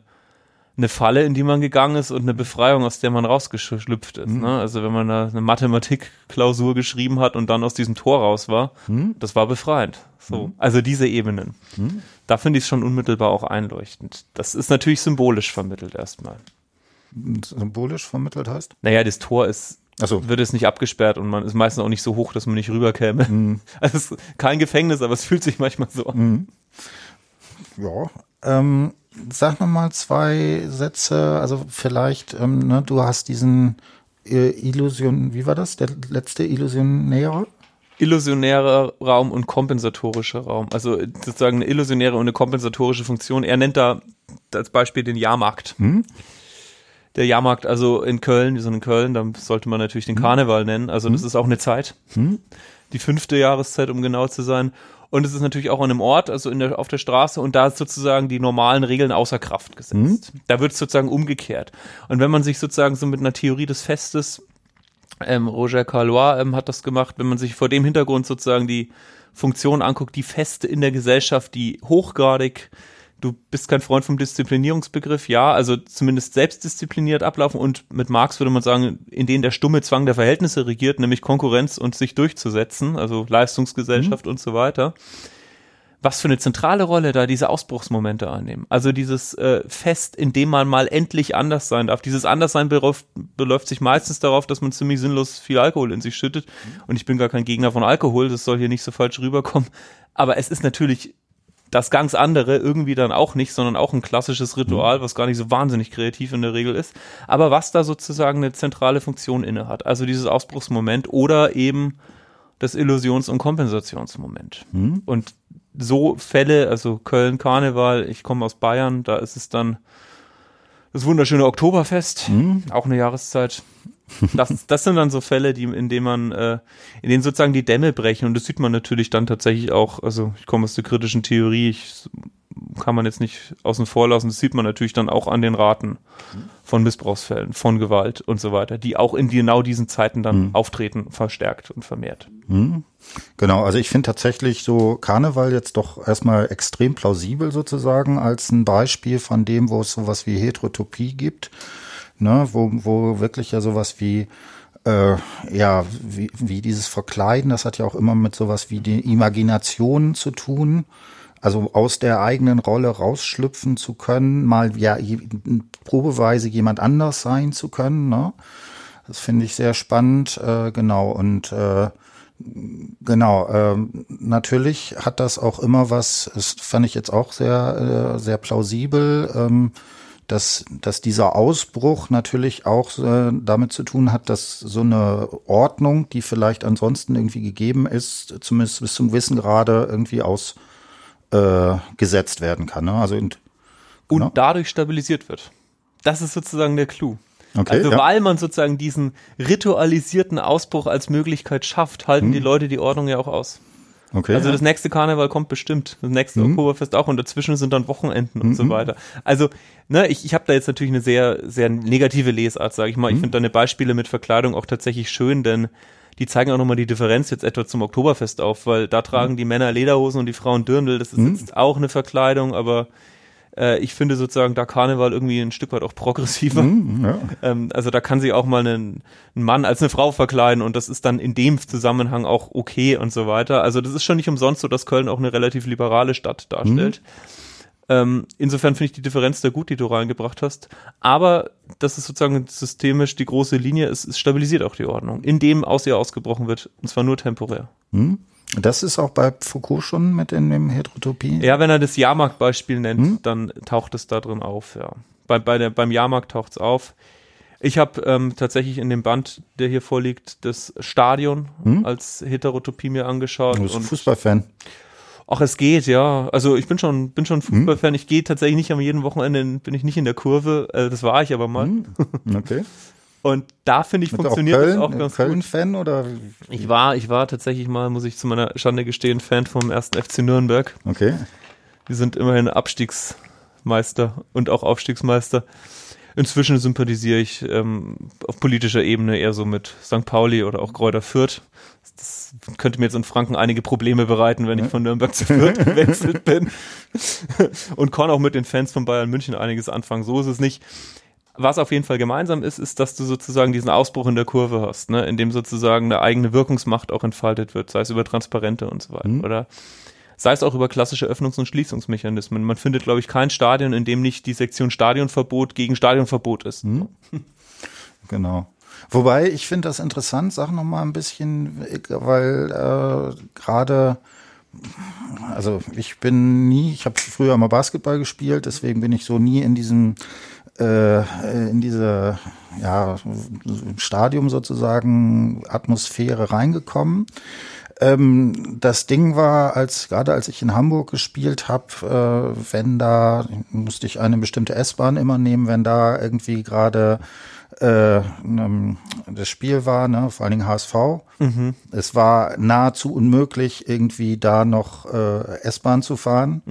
Speaker 2: eine Falle, in die man gegangen ist und eine Befreiung, aus der man rausgeschlüpft ist. Mhm. Ne? Also wenn man da eine Mathematikklausur geschrieben hat und dann aus diesem Tor raus war, mhm. das war befreiend. So, mhm. also diese Ebenen. Mhm. Da finde ich es schon unmittelbar auch einleuchtend. Das ist natürlich symbolisch vermittelt erstmal.
Speaker 1: Symbolisch vermittelt heißt?
Speaker 2: Naja, das Tor ist so. wird es nicht abgesperrt und man ist meistens auch nicht so hoch, dass man nicht rüberkäme. Mhm. Also es ist kein Gefängnis, aber es fühlt sich manchmal so an. Mhm.
Speaker 1: Ja, ähm, sag noch mal zwei Sätze. Also vielleicht, ähm, ne, du hast diesen äh, Illusion, wie war das? Der letzte Illusionäre?
Speaker 2: illusionärer Raum und kompensatorischer Raum. Also sozusagen eine illusionäre und eine kompensatorische Funktion. Er nennt da als Beispiel den Jahrmarkt. Hm? Der Jahrmarkt, also in Köln, so in Köln, da sollte man natürlich den hm? Karneval nennen. Also das hm? ist auch eine Zeit. Hm? Die fünfte Jahreszeit, um genau zu sein. Und es ist natürlich auch an einem Ort, also in der, auf der Straße, und da ist sozusagen die normalen Regeln außer Kraft gesetzt. Mhm. Da wird es sozusagen umgekehrt. Und wenn man sich sozusagen so mit einer Theorie des Festes, ähm, Roger Carlois ähm, hat das gemacht, wenn man sich vor dem Hintergrund sozusagen die Funktion anguckt, die Feste in der Gesellschaft, die hochgradig du bist kein Freund vom Disziplinierungsbegriff, ja, also zumindest selbstdiszipliniert ablaufen und mit Marx würde man sagen, in denen der stumme Zwang der Verhältnisse regiert, nämlich Konkurrenz und sich durchzusetzen, also Leistungsgesellschaft mhm. und so weiter. Was für eine zentrale Rolle da diese Ausbruchsmomente annehmen. Also dieses äh, Fest, in dem man mal endlich anders sein darf. Dieses Anderssein beläuft, beläuft sich meistens darauf, dass man ziemlich sinnlos viel Alkohol in sich schüttet. Mhm. Und ich bin gar kein Gegner von Alkohol, das soll hier nicht so falsch rüberkommen. Aber es ist natürlich das ganz andere irgendwie dann auch nicht, sondern auch ein klassisches Ritual, was gar nicht so wahnsinnig kreativ in der Regel ist, aber was da sozusagen eine zentrale Funktion inne hat. Also dieses Ausbruchsmoment oder eben das Illusions- und Kompensationsmoment. Mhm. Und so Fälle, also Köln Karneval, ich komme aus Bayern, da ist es dann das wunderschöne Oktoberfest, mhm. auch eine Jahreszeit, das, das sind dann so Fälle, die, in denen man, äh, in denen sozusagen die Dämme brechen. Und das sieht man natürlich dann tatsächlich auch, also ich komme aus der kritischen Theorie, ich kann man jetzt nicht außen vor lassen, das sieht man natürlich dann auch an den Raten von Missbrauchsfällen, von Gewalt und so weiter, die auch in genau diesen Zeiten dann mhm. auftreten, verstärkt und vermehrt. Mhm.
Speaker 1: Genau, also ich finde tatsächlich so Karneval jetzt doch erstmal extrem plausibel sozusagen als ein Beispiel von dem, wo es sowas wie Heterotopie gibt ne, wo, wo wirklich ja sowas wie äh, ja, wie, wie dieses Verkleiden, das hat ja auch immer mit sowas wie die Imagination zu tun. Also aus der eigenen Rolle rausschlüpfen zu können, mal ja probeweise jemand anders sein zu können. Ne? Das finde ich sehr spannend, äh, genau. Und äh, genau, äh, natürlich hat das auch immer was, das fand ich jetzt auch sehr, äh, sehr plausibel. Ähm, dass, dass dieser Ausbruch natürlich auch äh, damit zu tun hat, dass so eine Ordnung, die vielleicht ansonsten irgendwie gegeben ist, zumindest bis zum Wissen gerade irgendwie ausgesetzt äh, werden kann. Ne? Also
Speaker 2: und, genau. und dadurch stabilisiert wird. Das ist sozusagen der Clou. Okay, also ja. weil man sozusagen diesen ritualisierten Ausbruch als Möglichkeit schafft, halten hm. die Leute die Ordnung ja auch aus. Okay, also das nächste Karneval kommt bestimmt, das nächste mhm. Oktoberfest auch und dazwischen sind dann Wochenenden und so mhm. weiter. Also, ne, ich, ich habe da jetzt natürlich eine sehr, sehr negative Lesart, sage ich mal. Ich mhm. finde deine Beispiele mit Verkleidung auch tatsächlich schön, denn die zeigen auch nochmal die Differenz jetzt etwa zum Oktoberfest auf, weil da tragen mhm. die Männer Lederhosen und die Frauen Dirndl, das ist mhm. jetzt auch eine Verkleidung, aber äh, ich finde sozusagen da Karneval irgendwie ein Stück weit auch progressiver. Mm, ja. ähm, also da kann sich auch mal ein, Mann als eine Frau verkleiden und das ist dann in dem Zusammenhang auch okay und so weiter. Also das ist schon nicht umsonst so, dass Köln auch eine relativ liberale Stadt darstellt. Mm. Ähm, insofern finde ich die Differenz da gut, die du reingebracht hast. Aber das ist sozusagen systemisch die große Linie, es, es stabilisiert auch die Ordnung, indem aus ihr ausgebrochen wird, und zwar nur temporär.
Speaker 1: Hm. Das ist auch bei Foucault schon mit in dem Heterotopie?
Speaker 2: Ja, wenn er das Jahrmarktbeispiel nennt, hm? dann taucht es da drin auf, ja. Bei, bei der, beim Jahrmarkt taucht es auf. Ich habe ähm, tatsächlich in dem Band, der hier vorliegt, das Stadion hm? als Heterotopie mir angeschaut.
Speaker 1: Du bist Fußballfan.
Speaker 2: Ach, es geht, ja. Also ich bin schon, bin schon
Speaker 1: Hm?
Speaker 2: Fußballfan. Ich gehe tatsächlich nicht am jeden Wochenende, in- bin ich nicht in der Kurve. Äh, das war ich aber mal.
Speaker 1: Hm, Okay.
Speaker 2: Und da finde ich,
Speaker 1: du
Speaker 2: funktioniert
Speaker 1: Köln,
Speaker 2: das auch ganz gut.
Speaker 1: Köln-Fan oder?
Speaker 2: Ich war, ich war tatsächlich mal, muss ich zu meiner Schande gestehen, Fan vom ersten FC Nürnberg.
Speaker 1: Okay.
Speaker 2: Die sind immerhin Abstiegsmeister und auch Aufstiegsmeister. Inzwischen sympathisiere ich ähm, auf politischer Ebene eher so mit St. Pauli oder auch Kräuter Fürth. Das könnte mir jetzt in Franken einige Probleme bereiten, wenn ich von Nürnberg zu Fürth gewechselt bin. und kann auch mit den Fans von Bayern München einiges anfangen. So ist es nicht. Was auf jeden Fall gemeinsam ist, ist, dass du sozusagen diesen Ausbruch in der Kurve hast, ne? in dem sozusagen eine eigene Wirkungsmacht auch entfaltet wird, sei es über Transparente und so weiter. Oder sei es auch über klassische Öffnungs- und Schließungsmechanismen. Man findet, glaube ich, kein Stadion, in dem nicht die Sektion Stadionverbot gegen Stadionverbot ist.
Speaker 1: Genau. Wobei, ich finde das interessant, sag noch mal ein bisschen, weil äh, gerade, also ich bin nie, ich habe früher mal Basketball gespielt, deswegen bin ich so nie in diesem, äh, in diese, ja, Stadium sozusagen, Atmosphäre reingekommen. Ähm, das Ding war, als gerade als ich in Hamburg gespielt habe, äh, wenn da musste ich eine bestimmte S-Bahn immer nehmen, wenn da irgendwie gerade äh, ähm, das Spiel war, ne, vor allen Dingen HSV. Es war nahezu unmöglich, irgendwie da noch äh, S-Bahn zu fahren,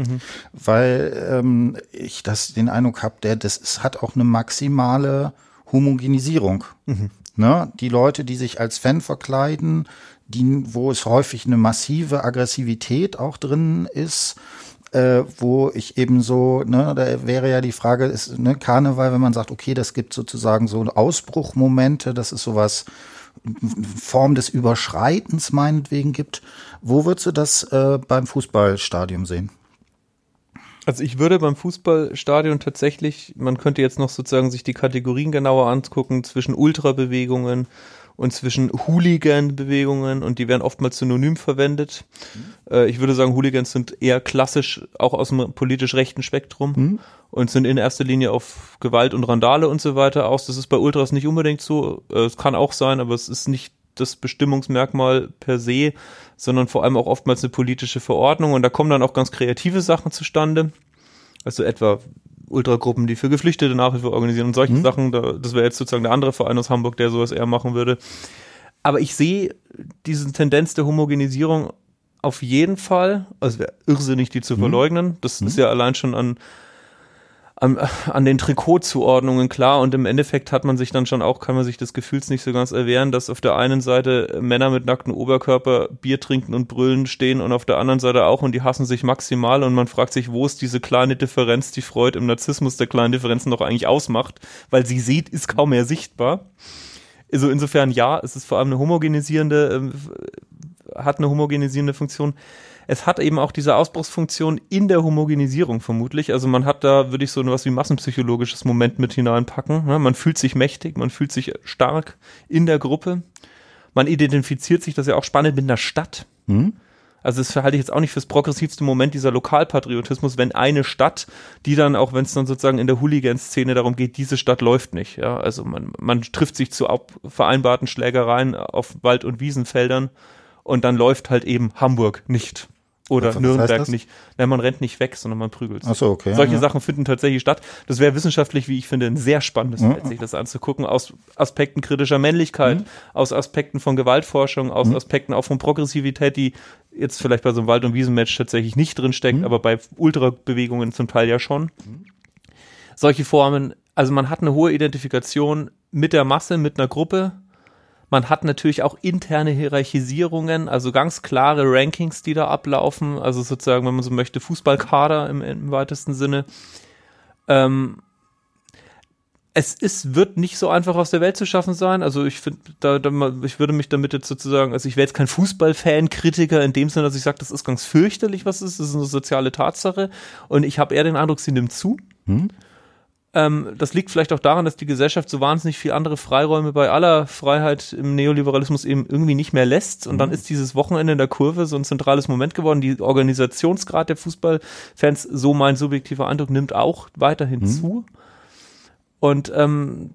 Speaker 1: weil ähm, ich das den Eindruck habe, der das ist, hat auch eine maximale Homogenisierung. Ne? Die Leute, die sich als Fan verkleiden, die, wo es häufig eine massive Aggressivität auch drin ist, äh, wo ich eben so, ne, da wäre ja die Frage, ist ne, Karneval, wenn man sagt, okay, das gibt sozusagen so Ausbruchmomente, das ist sowas, Form des Überschreitens meinetwegen gibt. Wo würdest du das äh, beim Fußballstadion sehen?
Speaker 2: Also ich würde beim Fußballstadion tatsächlich, man könnte jetzt noch sozusagen sich die Kategorien genauer angucken zwischen Ultrabewegungen und zwischen Hooligan-Bewegungen und die werden oftmals synonym verwendet. Äh, ich würde sagen, Hooligans sind eher klassisch auch aus dem politisch rechten Spektrum und sind in erster Linie auf Gewalt und Randale und so weiter aus. Das ist bei Ultras nicht unbedingt so. Äh, es kann auch sein, aber es ist nicht das Bestimmungsmerkmal per se, sondern vor allem auch oftmals eine politische Verordnung und da kommen dann auch ganz kreative Sachen zustande. Also etwa Ultragruppen, die für Geflüchtete Nachhilfe organisieren und solche Sachen. Da, das wäre jetzt sozusagen der andere Verein aus Hamburg, der sowas eher machen würde. Aber ich sehe diese Tendenz der Homogenisierung auf jeden Fall. Also wäre irrsinnig, die zu verleugnen. Das ist ja allein schon an, an, an den Trikotzuordnungen klar. Und im Endeffekt hat man sich dann schon auch, kann man sich des Gefühls nicht so ganz erwehren, dass auf der einen Seite Männer mit nacktem Oberkörper Bier trinken und brüllen stehen und auf der anderen Seite auch und die hassen sich maximal und man fragt sich, wo ist diese kleine Differenz, die Freud im Narzissmus der kleinen Differenzen noch eigentlich ausmacht, weil sie sieht, ist kaum mehr sichtbar. Also insofern ja, es ist vor allem eine homogenisierende, ähm, hat eine homogenisierende Funktion. Es hat eben auch diese Ausbruchsfunktion in der Homogenisierung vermutlich. Also man hat da, würde ich so was wie massenpsychologisches Moment mit hineinpacken. ne? Man fühlt sich mächtig, man fühlt sich stark in der Gruppe. Man identifiziert sich, das ist ja auch spannend, mit einer Stadt. Also das halte ich jetzt auch nicht fürs progressivste Moment dieser Lokalpatriotismus, wenn eine Stadt, die dann, auch wenn es dann sozusagen in der Hooligan-Szene darum geht, diese Stadt läuft nicht. Ja, also man, man trifft sich zu vereinbarten Schlägereien auf Wald- und Wiesenfeldern und dann läuft halt eben Hamburg nicht. Oder
Speaker 1: Was heißt
Speaker 2: Nürnberg nicht. Nein, man rennt nicht weg, sondern man prügelt.
Speaker 1: Ach so, okay,
Speaker 2: Solche
Speaker 1: ja.
Speaker 2: Sachen finden tatsächlich statt. Das wäre wissenschaftlich, wie ich finde, ein sehr spannendes Feld, sich das anzugucken, aus Aspekten kritischer Männlichkeit,
Speaker 1: Mhm.
Speaker 2: aus Aspekten von Gewaltforschung, aus Aspekten auch von Progressivität, die jetzt vielleicht bei so einem Wald- und Wiesenmatch tatsächlich nicht drinsteckt,
Speaker 1: Mhm.
Speaker 2: aber bei Ultrabewegungen zum Teil ja schon. Solche Formen, also man hat eine hohe Identifikation mit der Masse, mit einer Gruppe. Man hat natürlich auch interne Hierarchisierungen, also ganz klare Rankings, die da ablaufen. Also sozusagen, wenn man so möchte, Fußballkader im, im weitesten Sinne. Ähm, es ist, wird nicht so einfach aus der Welt zu schaffen sein. Also ich finde, da, da, ich würde mich damit jetzt sozusagen, also ich wäre jetzt kein Fußballfan, Kritiker in dem Sinne, dass ich sage, das ist ganz fürchterlich, was es ist. Das ist eine soziale Tatsache. Und ich habe eher den Eindruck, sie nimmt zu. Ähm, das liegt vielleicht auch daran, dass die Gesellschaft so wahnsinnig viel andere Freiräume bei aller Freiheit im Neoliberalismus eben irgendwie nicht mehr lässt. Und dann ist dieses Wochenende in der Kurve so ein zentrales Moment geworden. Die Organisationsgrad der Fußballfans, so mein subjektiver Eindruck, nimmt auch weiterhin zu. Und ähm,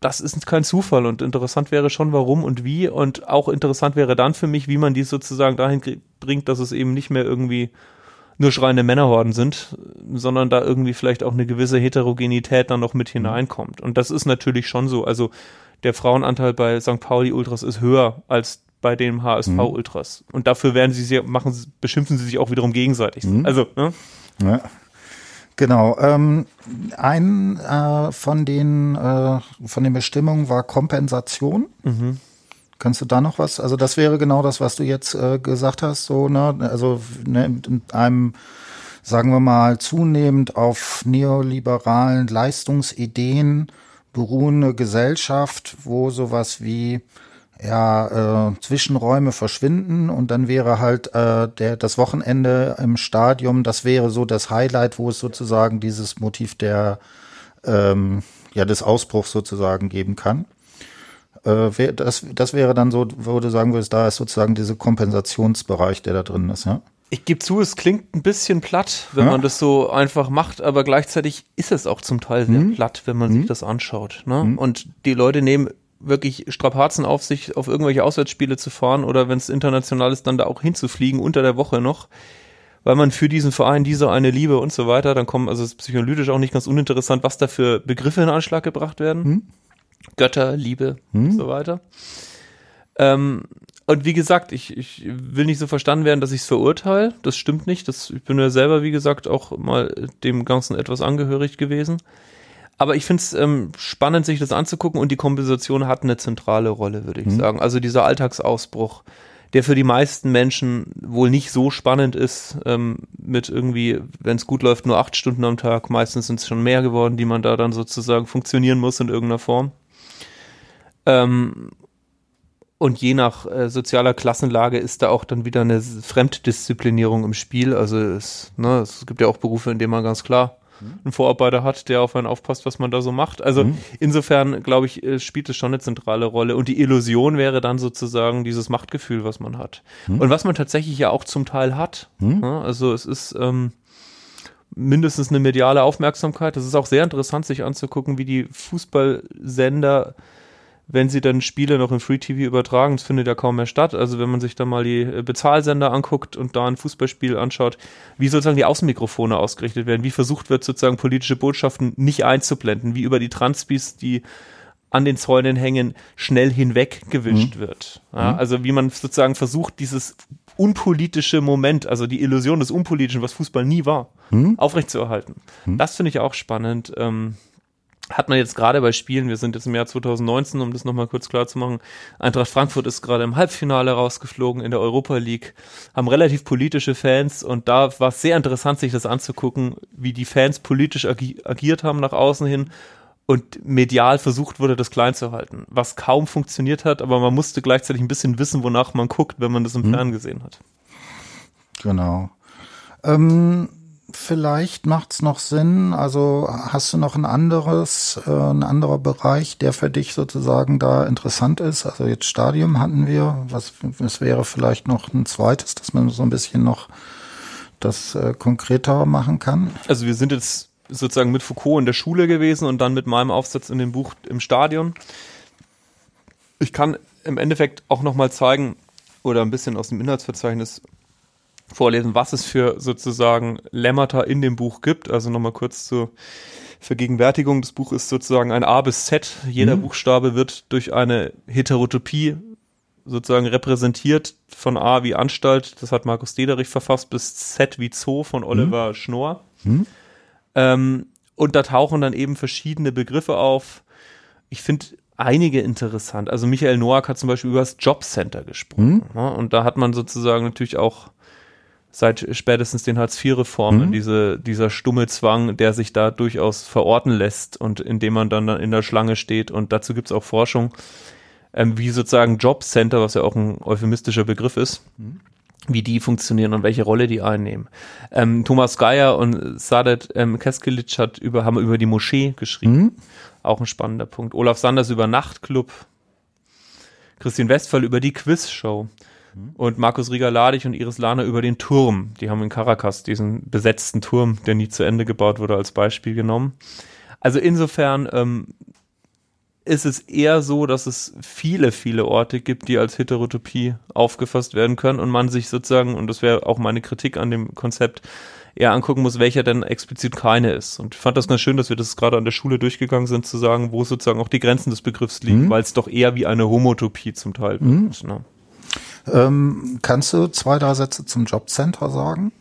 Speaker 2: das ist kein Zufall und interessant wäre schon, warum und wie und auch interessant wäre dann für mich, wie man die sozusagen dahin bringt, dass es eben nicht mehr irgendwie nur schreiende Männerhorden sind, sondern da irgendwie vielleicht auch eine gewisse Heterogenität dann noch mit mhm. hineinkommt. Und das ist natürlich schon so. Also der Frauenanteil bei St. Pauli Ultras ist höher als bei dem HSV mhm. Ultras. Und dafür werden sie sich, machen, beschimpfen sie sich auch wiederum gegenseitig. Mhm. Also, ne?
Speaker 1: Ja. Genau. Ähm, ein äh, von den äh, von den Bestimmungen war Kompensation. Mhm. Kannst du da noch was? Also das wäre genau das, was du jetzt äh, gesagt hast. So, ne? Also ne, in einem, sagen wir mal, zunehmend auf neoliberalen Leistungsideen beruhende Gesellschaft, wo sowas wie ja, äh, Zwischenräume verschwinden und dann wäre halt äh, der, das Wochenende im Stadion, das wäre so das Highlight, wo es sozusagen dieses Motiv der, ähm, ja, des Ausbruchs sozusagen geben kann. Äh, das, das wäre dann so, wo du sagen würdest, da ist sozusagen dieser Kompensationsbereich, der da drin ist, ja?
Speaker 2: Ich gebe zu, es klingt ein bisschen platt, wenn ja. man das so einfach macht, aber gleichzeitig ist es auch zum Teil sehr mhm. platt, wenn man mhm. sich das anschaut. Ne? Mhm. Und die Leute nehmen wirklich Strapazen auf sich, auf irgendwelche Auswärtsspiele zu fahren oder wenn es international ist, dann da auch hinzufliegen unter der Woche noch, weil man für diesen Verein diese eine Liebe und so weiter, dann kommen, also es ist psychoanalytisch auch nicht ganz uninteressant, was da für Begriffe in Anschlag gebracht werden. Götter, Liebe hm? und so weiter. Ähm, und wie gesagt, ich, ich will nicht so verstanden werden, dass ich es verurteile. Das stimmt nicht. Das, ich bin ja selber, wie gesagt, auch mal dem Ganzen etwas angehörig gewesen. Aber ich finde es ähm, spannend, sich das anzugucken und die Kompensation hat eine zentrale Rolle, würde ich mhm. sagen. Also dieser Alltagsausbruch, der für die meisten Menschen wohl nicht so spannend ist, ähm, mit irgendwie, wenn es gut läuft, nur acht Stunden am Tag. Meistens sind es schon mehr geworden, die man da dann sozusagen funktionieren muss in irgendeiner Form. Ähm, und je nach äh, sozialer Klassenlage ist da auch dann wieder eine Fremddisziplinierung im Spiel. Also es, ne, es gibt ja auch Berufe, in denen man ganz klar einen Vorarbeiter hat, der auf einen aufpasst, was man da so macht. Also mhm. insofern, glaube ich, äh, spielt es schon eine zentrale Rolle. Und die Illusion wäre dann sozusagen dieses Machtgefühl, was man hat. Mhm. Und was man tatsächlich ja auch zum Teil hat. Mhm. Ja, also es ist ähm, mindestens eine mediale Aufmerksamkeit. Das ist auch sehr interessant, sich anzugucken, wie die Fußballsender wenn sie dann Spiele noch im Free TV übertragen, das findet ja kaum mehr statt. Also wenn man sich da mal die äh, Bezahlsender anguckt und da ein Fußballspiel anschaut, wie sozusagen die Außenmikrofone ausgerichtet werden, wie versucht wird sozusagen politische Botschaften nicht einzublenden, wie über die Transpis, die an den Zäunen hängen, schnell hinweg gewischt mhm. wird. Ja, mhm. also wie man sozusagen versucht, dieses unpolitische Moment, also die Illusion des Unpolitischen, was Fußball nie war, mhm. aufrechtzuerhalten. Mhm. Das finde ich auch spannend. Ähm, hat man jetzt gerade bei Spielen, wir sind jetzt im Jahr 2019, um das nochmal kurz klar zu machen, Eintracht Frankfurt ist gerade im Halbfinale rausgeflogen in der Europa League, haben relativ politische Fans und da war es sehr interessant, sich das anzugucken, wie die Fans politisch agi agiert haben nach außen hin und medial versucht wurde, das klein zu halten, was kaum funktioniert hat, aber man musste gleichzeitig ein bisschen wissen, wonach man guckt, wenn man das im hm. Fernsehen gesehen hat.
Speaker 1: Genau. Ähm vielleicht macht es noch Sinn? Also hast du noch ein anderes, äh, ein anderer Bereich, der für dich sozusagen da interessant ist? Also jetzt Stadium hatten wir. Was, was wäre vielleicht noch ein zweites, dass man so ein bisschen noch das äh, konkreter machen kann?
Speaker 2: Also wir sind jetzt sozusagen mit Foucault in der Schule gewesen und dann mit meinem Aufsatz in dem Buch im Stadion. Ich kann im Endeffekt auch noch mal zeigen oder ein bisschen aus dem Inhaltsverzeichnis vorlesen, was es für sozusagen Lemmata in dem Buch gibt. Also nochmal kurz zur Vergegenwärtigung. Das Buch ist sozusagen ein A bis Z. Jeder mhm. Buchstabe wird durch eine Heterotopie sozusagen repräsentiert von A wie Anstalt, das hat Markus Dederich verfasst, bis Z wie Zoo von Oliver mhm. Schnorr. Mhm. Ähm, und da tauchen dann eben verschiedene Begriffe auf. Ich finde einige interessant. Also Michael Noack hat zum Beispiel über das Jobcenter gesprochen. Mhm. Ne? Und da hat man sozusagen natürlich auch seit spätestens den Hartz-IV-Reformen, mhm. diese, dieser stumme Zwang, der sich da durchaus verorten lässt und indem man dann in der Schlange steht. Und dazu gibt es auch Forschung, ähm, wie sozusagen Jobcenter, was ja auch ein euphemistischer Begriff ist, mhm. wie die funktionieren und welche Rolle die einnehmen. Ähm, Thomas Geier und Sadet ähm, Keskilic hat über, haben über die Moschee geschrieben. Mhm. Auch ein spannender Punkt. Olaf Sanders über Nachtclub. Christian Westphal über die Quizshow. Und Markus Rieger-Ladig und Iris Lahner über den Turm. Die haben in Caracas diesen besetzten Turm, der nie zu Ende gebaut wurde, als Beispiel genommen. Also insofern, ähm, ist es eher so, dass es viele, viele Orte gibt, die als Heterotopie aufgefasst werden können und man sich sozusagen, und das wäre auch meine Kritik an dem Konzept, eher angucken muss, welcher denn explizit keine ist. Und ich fand das ganz schön, dass wir das gerade an der Schule durchgegangen sind, zu sagen, wo sozusagen auch die Grenzen des Begriffs liegen, mhm. weil es doch eher wie eine Homotopie zum Teil mhm. ist. Ne?
Speaker 1: Ähm, kannst du zwei, drei Sätze zum Jobcenter sagen?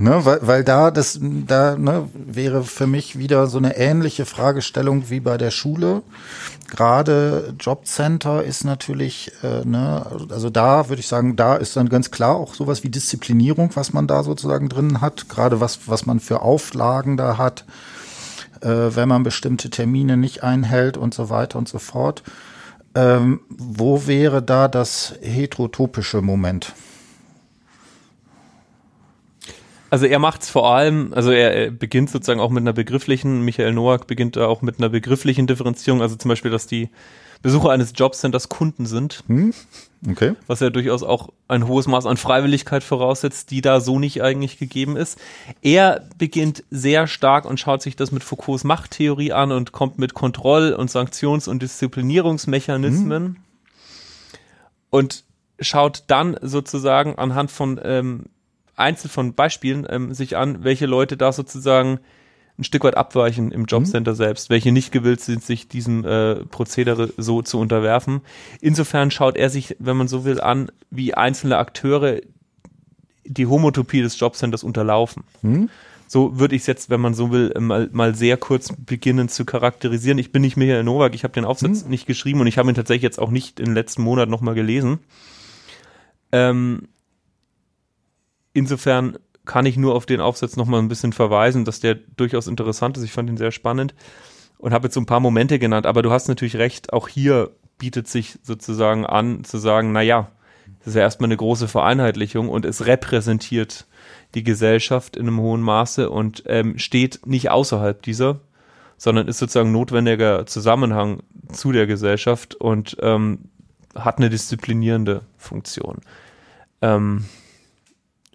Speaker 1: Ne, weil, weil da das da ne, wäre für mich wieder so eine ähnliche Fragestellung wie bei der Schule. Gerade Jobcenter ist natürlich, äh, ne, also da würde ich sagen, da ist dann ganz klar auch sowas wie Disziplinierung, was man da sozusagen drin hat. Gerade was was man für Auflagen da hat, äh, wenn man bestimmte Termine nicht einhält und so weiter und so fort. Ähm, wo wäre da das heterotopische Moment?
Speaker 2: Also er macht es vor allem, also er, beginnt sozusagen auch mit einer begrifflichen, Michael Noack beginnt da auch mit einer begrifflichen Differenzierung, also zum Beispiel, dass die Besucher eines Jobcenters Kunden sind. Hm? Okay. Was ja durchaus auch ein hohes Maß an Freiwilligkeit voraussetzt, die da so nicht eigentlich gegeben ist. Er beginnt sehr stark und schaut sich das mit Foucaults Machttheorie an und kommt mit Kontroll- und Sanktions- und Disziplinierungsmechanismen hm. und schaut dann sozusagen anhand von ähm, einzeln von Beispielen ähm, sich an, welche Leute da sozusagen ein Stück weit abweichen im Jobcenter mhm. selbst, welche nicht gewillt sind, sich diesem äh, Prozedere so zu unterwerfen. Insofern schaut er sich, wenn man so will, an, wie einzelne Akteure die Homotopie des Jobcenters unterlaufen. Mhm. So würde ich es jetzt, wenn man so will, mal, mal sehr kurz beginnen zu charakterisieren. Ich bin nicht Michael Nowak, ich habe den Aufsatz mhm. nicht geschrieben und ich habe ihn tatsächlich jetzt auch nicht in den letzten Monat nochmal gelesen. Ähm, insofern kann ich nur auf den Aufsatz nochmal ein bisschen verweisen, dass der durchaus interessant ist. Ich fand ihn sehr spannend und habe jetzt so ein paar Momente genannt, aber du hast natürlich recht, auch hier bietet sich sozusagen an, zu sagen, naja, das ist ja erstmal eine große Vereinheitlichung und es repräsentiert die Gesellschaft in einem hohen Maße und ähm, steht nicht außerhalb dieser, sondern ist sozusagen notwendiger Zusammenhang zu der Gesellschaft und ähm, hat eine disziplinierende Funktion. Ähm,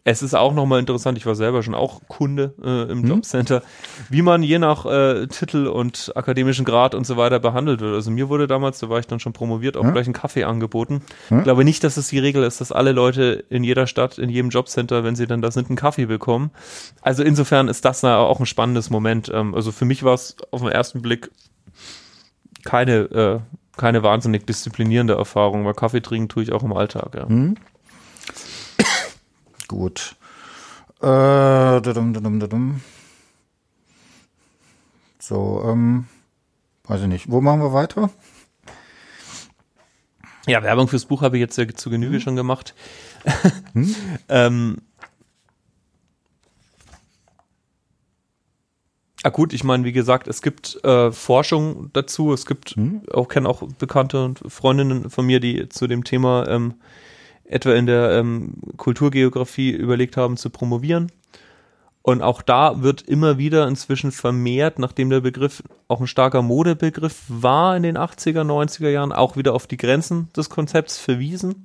Speaker 2: es ist auch nochmal interessant, ich war selber schon auch Kunde äh, im hm. Jobcenter, wie man je nach äh, Titel und akademischen Grad und so weiter behandelt wird. Also mir wurde damals, da war ich dann schon promoviert, auch hm? gleich ein Kaffee angeboten. Hm? Ich glaube nicht, dass es die Regel ist, dass alle Leute in jeder Stadt, in jedem Jobcenter, wenn sie dann da sind, einen Kaffee bekommen. Also insofern ist das auch ein spannendes Moment. Ähm, also für mich war es auf den ersten Blick keine, äh, keine wahnsinnig disziplinierende Erfahrung, weil Kaffee trinken tue ich auch im Alltag. Ja.
Speaker 1: Gut. Äh, dadum, dadum, dadum. So, ähm, weiß ich nicht. Wo machen wir weiter?
Speaker 2: Ja, Werbung fürs Buch habe ich jetzt ja zu Genüge hm. schon gemacht. Hm? ähm, Ah gut, ich meine, wie gesagt, es gibt äh, Forschung dazu. Es gibt, hm? auch kenne auch Bekannte und Freundinnen von mir, die zu dem Thema ähm, etwa in der ähm, Kulturgeografie überlegt haben zu promovieren. Und auch da wird immer wieder inzwischen vermehrt, nachdem der Begriff auch ein starker Modebegriff war in den 80er, 90er Jahren, auch wieder auf die Grenzen des Konzepts verwiesen.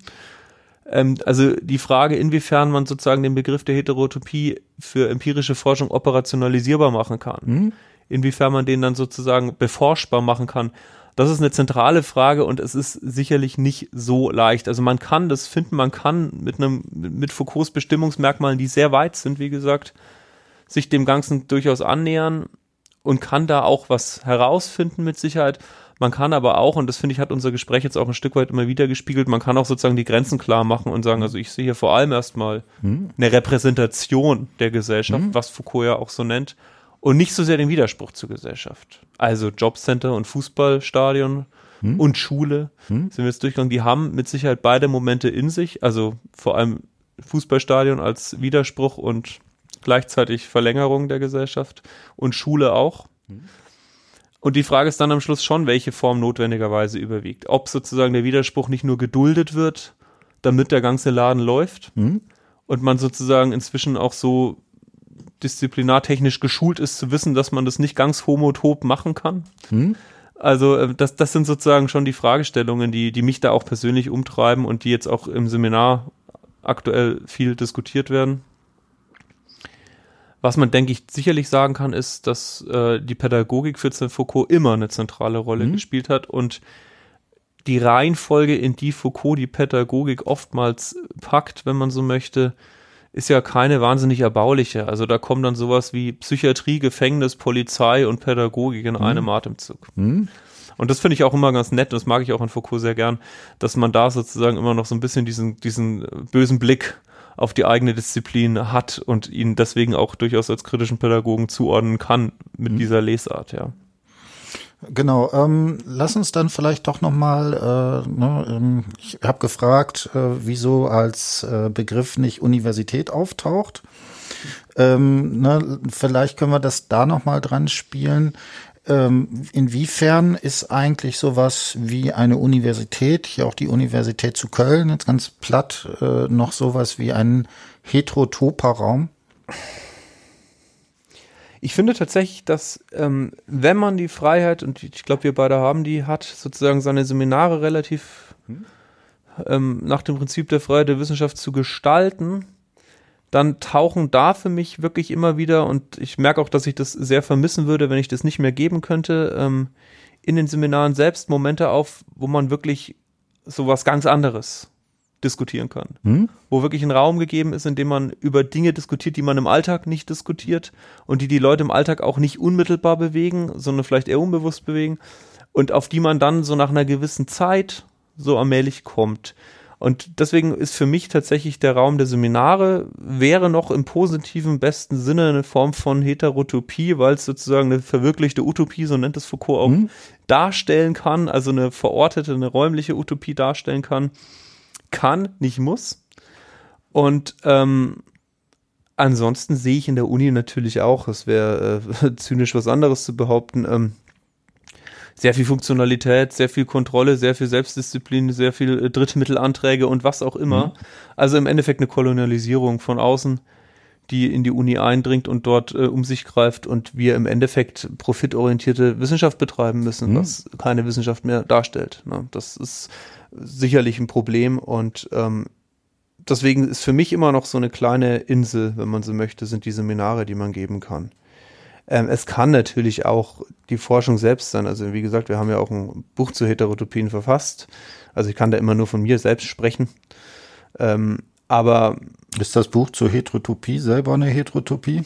Speaker 2: Ähm, also die Frage, inwiefern man sozusagen den Begriff der Heterotopie für empirische Forschung operationalisierbar machen kann. Mhm. Inwiefern man den dann sozusagen beforschbar machen kann. Das ist eine zentrale Frage und es ist sicherlich nicht so leicht. Also man kann das finden, man kann mit einem, mit Foucaults Bestimmungsmerkmalen, die sehr weit sind, wie gesagt, sich dem Ganzen durchaus annähern und kann da auch was herausfinden mit Sicherheit. Man kann aber auch, und das finde ich, hat unser Gespräch jetzt auch ein Stück weit immer wieder gespiegelt, man kann auch sozusagen die Grenzen klar machen und sagen, also ich sehe hier vor allem erstmal hm. eine Repräsentation der Gesellschaft, hm. was Foucault ja auch so nennt, und nicht so sehr den Widerspruch zur Gesellschaft. Also Jobcenter und Fußballstadion hm? und Schule hm? sind wir jetzt durchgegangen. Die haben mit Sicherheit beide Momente in sich, also vor allem Fußballstadion als Widerspruch und gleichzeitig Verlängerung der Gesellschaft und Schule auch. Hm? Und die Frage ist dann am Schluss schon, welche Form notwendigerweise überwiegt. Ob sozusagen der Widerspruch nicht nur geduldet wird, damit der ganze Laden läuft hm? und man sozusagen inzwischen auch so disziplinartechnisch geschult ist, zu wissen, dass man das nicht ganz homotop machen kann. Hm? Also äh, das, das sind sozusagen schon die Fragestellungen, die, die mich da auch persönlich umtreiben und die jetzt auch im Seminar aktuell viel diskutiert werden. Was man, denke ich, sicherlich sagen kann, ist, dass äh, die Pädagogik für Foucault immer eine zentrale Rolle mhm. gespielt hat und die Reihenfolge, in die Foucault die Pädagogik oftmals packt, wenn man so möchte, ist ja keine wahnsinnig erbauliche. Also da kommen dann sowas wie Psychiatrie, Gefängnis, Polizei und Pädagogik in mhm. einem Atemzug. Mhm. Und das finde ich auch immer ganz nett, und das mag ich auch in Foucault sehr gern, dass man da sozusagen immer noch so ein bisschen diesen, diesen bösen Blick auf die eigene Disziplin hat und ihn deswegen auch durchaus als kritischen Pädagogen zuordnen kann mit mhm. dieser Lesart, ja.
Speaker 1: Genau, ähm, lass uns dann vielleicht doch nochmal, äh, ne, ähm, ich habe gefragt, äh, wieso als äh, Begriff nicht Universität auftaucht. Ähm, ne, vielleicht können wir das da nochmal dran spielen. Ähm, inwiefern ist eigentlich sowas wie eine Universität, hier auch die Universität zu Köln, jetzt ganz platt, äh, noch sowas wie ein Heterotopa-Raum?
Speaker 2: Ich finde tatsächlich, dass ähm, wenn man die Freiheit, und ich glaube, wir beide haben die, hat, sozusagen seine Seminare relativ hm. ähm, nach dem Prinzip der Freiheit der Wissenschaft zu gestalten, dann tauchen da für mich wirklich immer wieder, und ich merke auch, dass ich das sehr vermissen würde, wenn ich das nicht mehr geben könnte, ähm, in den Seminaren selbst Momente auf, wo man wirklich so was ganz anderes diskutieren kann. Hm? Wo wirklich ein Raum gegeben ist, in dem man über Dinge diskutiert, die man im Alltag nicht diskutiert und die die Leute im Alltag auch nicht unmittelbar bewegen, sondern vielleicht eher unbewusst bewegen und auf die man dann so nach einer gewissen Zeit so allmählich kommt. Und deswegen ist für mich tatsächlich der Raum der Seminare wäre noch im positiven besten Sinne eine Form von Heterotopie, weil es sozusagen eine verwirklichte Utopie, so nennt es Foucault auch, mhm. darstellen kann, also eine verortete, eine räumliche Utopie darstellen kann kann, nicht muss. Und ähm, ansonsten sehe ich in der Uni natürlich auch, es wäre äh, zynisch was anderes zu behaupten, ähm, sehr viel Funktionalität, sehr viel Kontrolle, sehr viel Selbstdisziplin, sehr viel äh, Drittmittelanträge und was auch immer. Mhm. Also im Endeffekt eine Kolonialisierung von außen, die in die Uni eindringt und dort äh, um sich greift und wir im Endeffekt profitorientierte Wissenschaft betreiben müssen, mhm. was keine Wissenschaft mehr darstellt. Ne? Das ist sicherlich ein Problem und ähm, deswegen ist für mich immer noch so eine kleine Insel, wenn man so möchte, sind die Seminare, die man geben kann. Ähm, es kann natürlich auch die Forschung selbst sein. Also wie gesagt, wir haben ja auch ein Buch zu Heterotopien verfasst. Also ich kann da immer nur von mir selbst sprechen. Ähm, aber
Speaker 1: ist das Buch zur Heterotopie selber eine Heterotopie?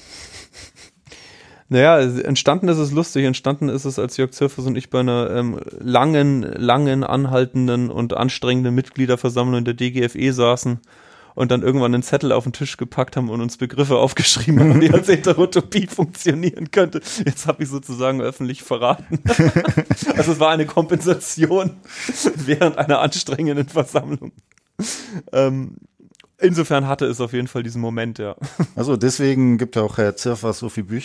Speaker 2: Naja, entstanden ist es lustig. Entstanden ist es, als Jörg Zirfers und ich bei einer ähm, langen, langen, anhaltenden und anstrengenden Mitgliederversammlung der DGFE saßen und dann irgendwann einen Zettel auf den Tisch gepackt haben und uns Begriffe aufgeschrieben haben, die als Heterotopie funktionieren könnte. Jetzt habe ich sozusagen öffentlich verraten. also es war eine Kompensation während einer anstrengenden Versammlung. Ähm, insofern hatte es auf jeden Fall diesen Moment, ja.
Speaker 1: Also deswegen gibt ja auch Herr Zirfers so viele Bücher.